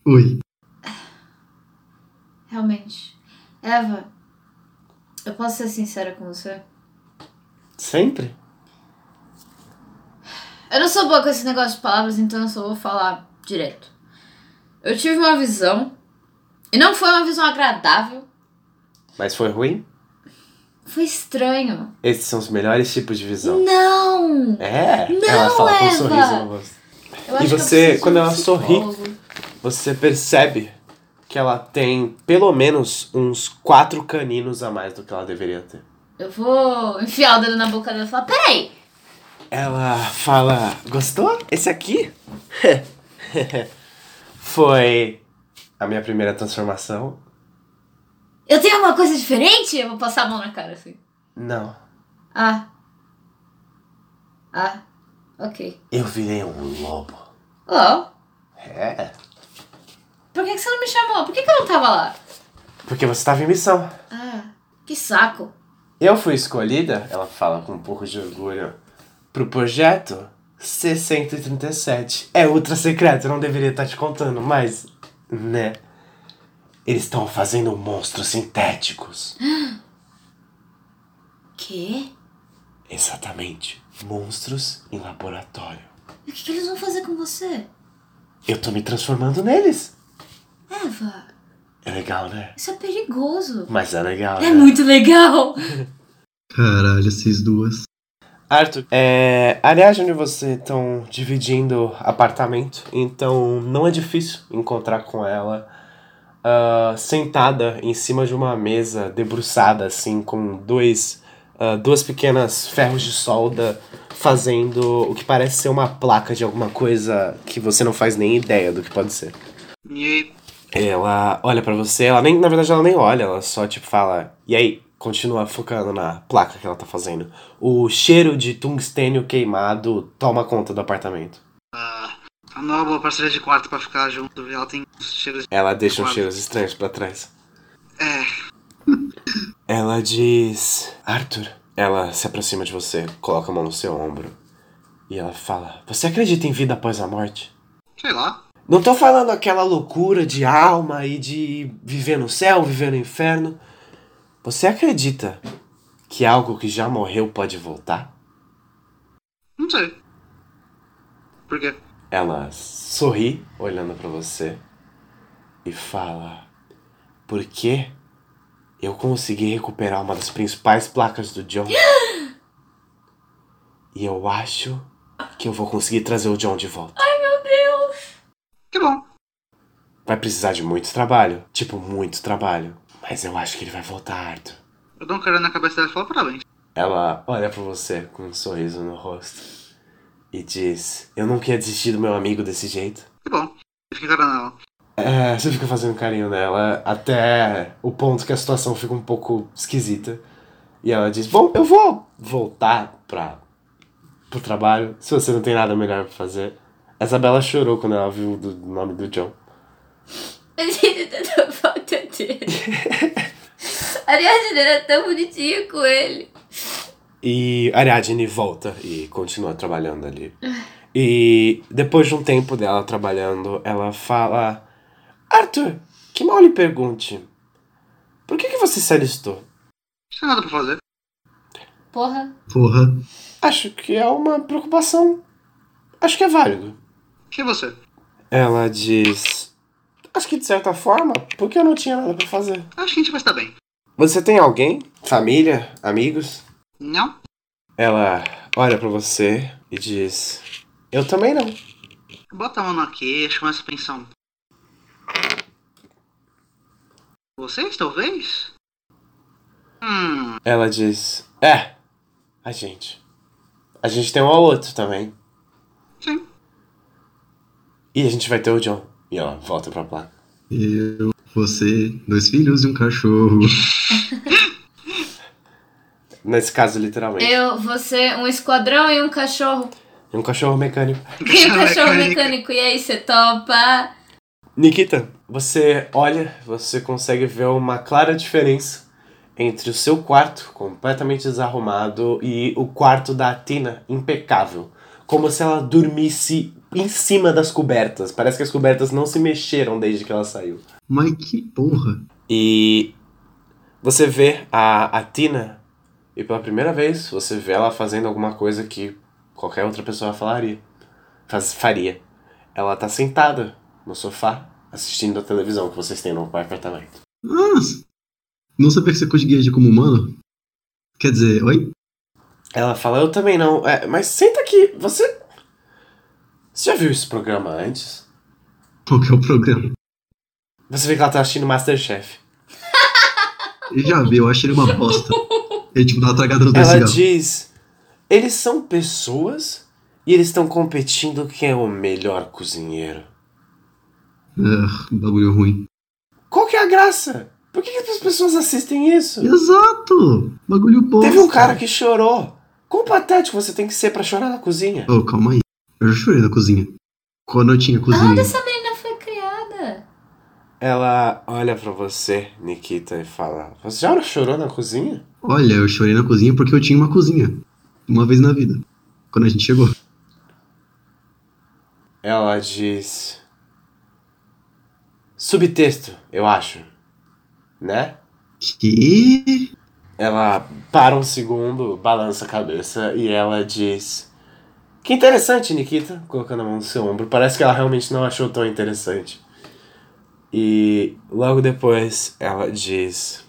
Oi. Realmente. Eva, eu posso ser sincera com você? Sempre? Eu não sou boa com esse negócio de palavras, então eu só vou falar direto. Eu tive uma visão, e não foi uma visão agradável, Mas foi ruim? Foi estranho. Esses são os melhores tipos de visão. Não! É, Não, ela fala com um Eva. sorriso no rosto. E você, quando ela sorri, você percebe que ela tem pelo menos uns quatro caninos a mais do que ela deveria ter. Eu vou enfiar o dedo na boca dela e falar: peraí! Ela fala: Gostou? Esse aqui? Foi a minha primeira transformação? Eu tenho alguma coisa diferente? Eu vou passar a mão na cara assim. Não. Ah. Ah. Ok. Eu virei um lobo. Oh, É. por que, que você não me chamou? Por que, que eu não tava lá? Porque você estava em missão. Ah, que saco. Eu fui escolhida, ela fala com um pouco de orgulho, pro projeto C-137. É ultra secreto, eu não deveria estar te contando, mas. né? Eles estão fazendo monstros sintéticos. Quê? Exatamente. Monstros em laboratório. E o que, que eles vão fazer com você? Eu tô me transformando neles. Eva, É legal, né? isso é perigoso. Mas é legal, É né? muito legal. Caralho, vocês duas. Arthur, é, a Ariadne e você estão dividindo apartamento, então não é difícil encontrar com ela ah, sentada em cima de uma mesa, debruçada assim, com dois, ah, duas pequenas ferros de solda, fazendo o que parece ser uma placa de alguma coisa que você não faz nem ideia do que pode ser. E Ela olha pra você, ela nem, na verdade ela nem olha, ela só tipo fala, e aí? Continua focando na placa que ela tá fazendo. O cheiro de tungstênio queimado toma conta do apartamento. A nova parceria de quarto pra ficar junto. Ela tem uns cheiros. Ela deixa uns cheiros estranhos pra trás. É, Ela diz: Arthur. Ela se aproxima de você, coloca a mão no seu ombro. E ela fala: Você acredita em vida após a morte? sei lá. Não tô falando aquela loucura de alma e de viver no céu, viver no inferno. Você acredita que algo que já morreu pode voltar? Não sei. Por quê? Ela sorri, olhando pra você, e fala: Porque eu consegui recuperar uma das principais placas do John. e eu acho que eu vou conseguir trazer o John de volta. Meu Deus! Que bom. Vai precisar de muito trabalho, tipo, muito trabalho. Mas eu acho que ele vai voltar, Arthur. Eu dou um cara na cabeça dela e falo parabéns. Ela olha pra você com um sorriso no rosto e diz: Eu não queria desistir do meu amigo desse jeito. Que bom. Eu fiquei encarando ela. É, você fica fazendo carinho nela até o ponto que a situação fica um pouco esquisita. E ela diz: Bom, eu vou voltar pra, pro trabalho, se você não tem nada melhor pra fazer. A Isabela chorou quando ela viu o nome do John. A gente tanta falta dele. Aliás, ele era tão bonitinho com ele. E Ariadne volta e continua trabalhando ali. E depois de um tempo dela trabalhando, ela fala: Arthur, que mal lhe pergunte. Por que, que você se alistou? Não tem nada pra fazer. Porra. Porra. Acho que é uma preocupação. Acho que é válido. Quem é você? Ela diz: Acho que de certa forma, porque eu não tinha nada pra fazer. Acho que a gente vai estar bem. Você tem alguém? Família? Amigos? Não? Ela olha pra você e diz: Eu também não. Bota a mão na queixa, começa a pensar. Vocês, talvez? Hum, Ela diz: É, a gente. A gente tem um ao outro também. sim. E a gente vai ter o John. E ela volta pra placa. Eu, você, dois filhos e um cachorro. Nesse caso, literalmente. Eu, você, um esquadrão e um cachorro. E um cachorro mecânico. E um cachorro mecânico. E aí, você topa? Nikita, você olha, você consegue ver uma clara diferença entre o seu quarto, completamente desarrumado, e o quarto da Tina, impecável. Como se ela dormisse em cima das cobertas. Parece que as cobertas não se mexeram desde que ela saiu. Mas que porra. E você vê a, a Tina, e pela primeira vez você vê ela fazendo alguma coisa que qualquer outra pessoa falaria. Faz, faria. Ela tá sentada no sofá, assistindo a televisão que vocês têm no apartamento. Nossa. Não sabia que você conseguia agir como humano? Quer dizer, oi? Ela fala, eu também não. É, mas senta aqui, você. Você já viu esse programa antes? Qual que é o programa? Você vê que ela tá assistindo Masterchef. Eu já vi, eu achei ele uma bosta. Ele tipo dá uma tragada no Ela diz: eles são pessoas e eles estão competindo quem é o melhor cozinheiro. Ah, bagulho ruim. Qual que é a graça? Por que, que as pessoas assistem isso? Exato! Bagulho bosta. Teve um cara que chorou. Quão patético você tem que ser pra chorar na cozinha? Ô, calma aí. Eu já chorei na cozinha. Quando eu tinha cozinha. Onde essa menina foi criada? Ela olha pra você, Nikita, e fala: Você já chorou na cozinha? Olha, eu chorei na cozinha porque eu tinha uma cozinha. Uma vez na vida. Quando a gente chegou. Ela diz. Subtexto, eu acho. Né? Que? Ela para um segundo, balança a cabeça e ela diz: Que interessante, Nikita, colocando a mão no seu ombro. Parece que ela realmente não achou tão interessante. E logo depois ela diz: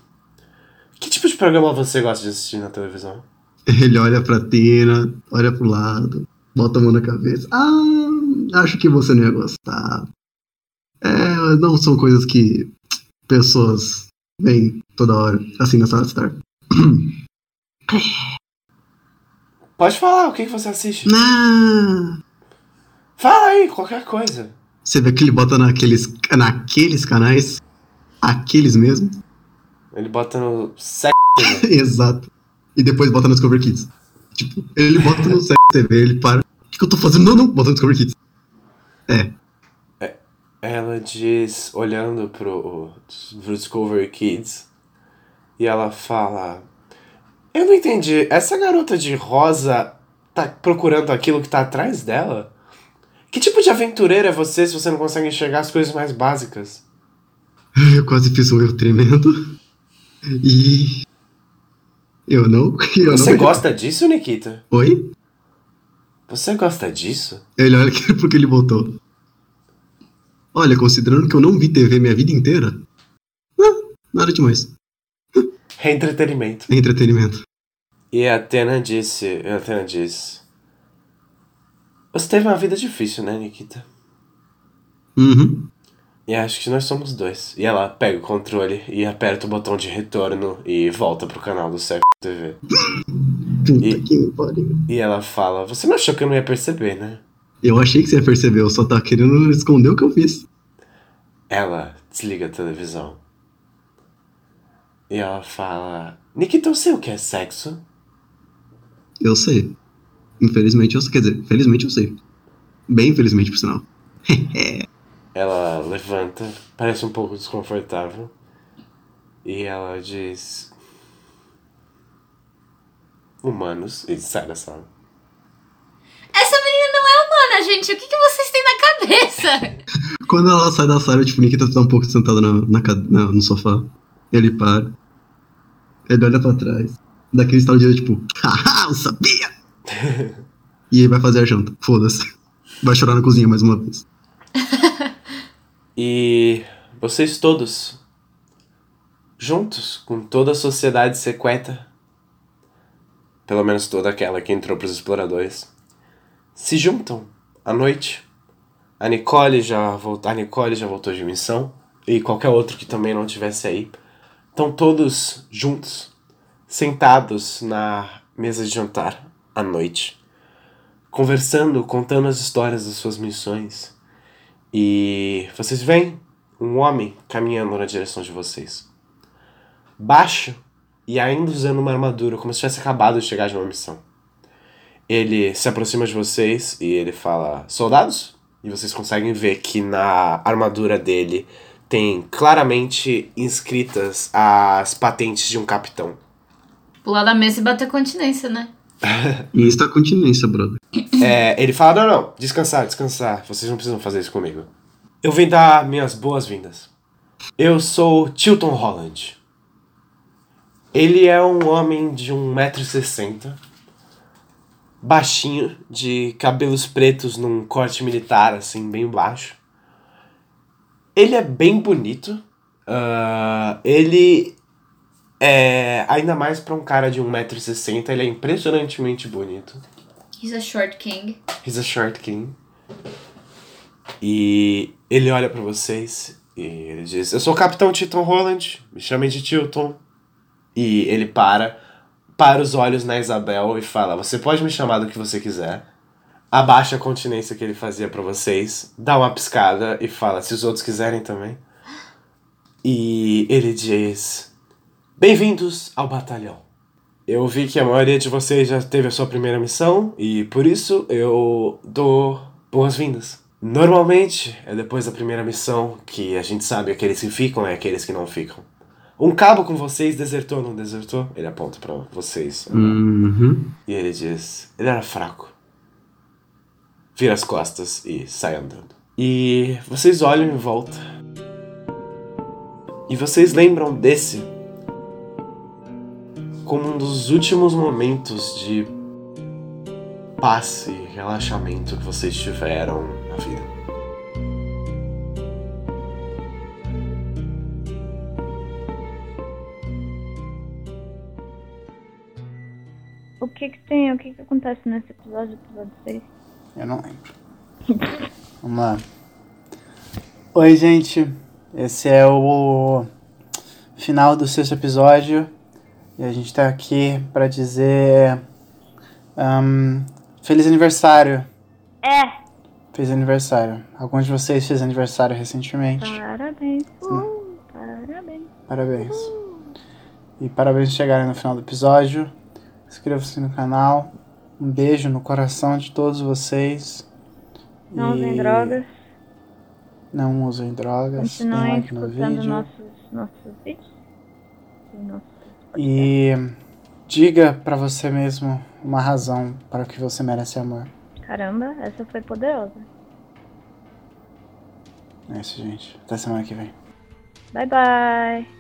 Que tipo de programa você gosta de assistir na televisão? Ele olha pra Tina, olha pro lado, bota a mão na cabeça. Ah, acho que você não ia gostar. É, não são coisas que pessoas veem toda hora, assim na sala de estar. Pode falar, o que, que você assiste? Fala aí, qualquer coisa. Você vê que ele bota naqueles, naqueles canais, aqueles mesmo. Ele bota no sex. Exato. E depois bota no Discover Kids. Tipo, ele bota no Sex TV, ele para. O que, que eu tô fazendo? Não, não, bota no Discover Kids. É. Ela diz, olhando pro, pro Discovery Kids, e ela fala: Eu não entendi, essa garota de rosa tá procurando aquilo que tá atrás dela? Que tipo de aventureiro é você se você não consegue enxergar as coisas mais básicas? Eu quase fiz um erro tremendo. E. Eu não. Eu Você não... gosta disso, Nikita? Oi? Você gosta disso? Ele olha que porque ele voltou. Olha, considerando que eu não vi TV minha vida inteira. ah, nada demais. É entretenimento. É entretenimento. E a Atena disse, a Atena diz: Você teve uma vida difícil, né, Nikita? Uhum. E acho que nós somos dois. E ela pega o controle e aperta o botão de retorno e volta pro canal do Sexo TV. E-. E ela fala: Você não achou que eu não ia perceber, né? Eu achei que você ia perceber, eu só tava querendo esconder o que eu fiz. Ela desliga a televisão. E ela fala: Nikita, eu sei o que é sexo. Eu sei. Infelizmente eu sei. Quer dizer, felizmente eu sei. Bem infelizmente, por sinal. Ela levanta, parece um pouco desconfortável. E ela diz: Humanos. E sai da sala. Essa menina não é humana, gente. O que, que vocês têm na cabeça? Quando ela sai da sala, tipo, o Nikita tá um pouco sentado na, na, na- no sofá. Ele para. Ele olha pra trás. Daquele estalo de tipo, haha, eu sabia! E vai fazer a janta. Foda-se. Vai chorar na cozinha mais uma vez. E vocês todos, juntos com toda a sociedade secreta, pelo menos toda aquela que entrou pros exploradores, se juntam à noite. A Nicole já voltou, a Nicole já voltou de missão e qualquer outro que também não tivesse aí. Estão todos juntos, sentados na mesa de jantar à noite, conversando, contando as histórias das suas missões. E vocês veem um homem caminhando na direção de vocês. Baixo e ainda usando uma armadura, como se tivesse acabado de chegar de uma missão. Ele se aproxima de vocês e ele fala: Soldados? E vocês conseguem ver que na armadura dele tem claramente inscritas as patentes de um capitão. Pular da mesa e bater continência, né? E isso tá continência, brother. É, ele fala: Não, não, descansar, descansar. Vocês não precisam fazer isso comigo. Eu vim dar minhas boas-vindas. Eu sou Tilton Holland. Ele é um homem de 1,60m, baixinho, de cabelos pretos num corte militar, assim, bem baixo. Ele é bem bonito. ah, ele é. Ainda mais pra um cara de 1,60m, ele é impressionantemente bonito. He's a short king. He's a short king. E ele olha pra vocês e ele diz: Eu sou o Capitão Tilton Holland, me chamem de Tilton. E ele para, para os olhos na Isabel e fala: Você pode me chamar do que você quiser. Abaixa a continência que ele fazia pra vocês, dá uma piscada e fala: Se os outros quiserem também. E ele diz: Bem-vindos ao batalhão. Eu vi que a maioria de vocês já teve a sua primeira missão e por isso eu dou boas-vindas. Normalmente é depois da primeira missão que a gente sabe aqueles que ficam e aqueles que não ficam. Um cabo com vocês desertou ou não desertou? Ele aponta pra vocês. Uhum. E ele diz: ele era fraco. Vira as costas e sai andando. E vocês olham em volta. E vocês lembram desse como um dos últimos momentos de paz e relaxamento que vocês tiveram na vida. O que que tem, o que que acontece nesse episódio, episódio 6? Eu não lembro. Vamos lá. Oi, gente. Esse é o final do sexto episódio. E a gente tá aqui pra dizer. ahn, feliz aniversário. É! Feliz aniversário. Alguns de vocês fez aniversário recentemente. Parabéns. Uh, parabéns. Parabéns. E parabéns por chegarem no final do episódio. Inscreva-se no canal. Um beijo no coração de todos vocês. Não E usem drogas. Não usem drogas, Continuem like no escutando vídeo. nossos, nossos vídeos. E nossos E diga pra você mesmo uma razão para que você merece amor. Caramba, essa foi poderosa. É isso, gente. Até semana que vem. Bye bye.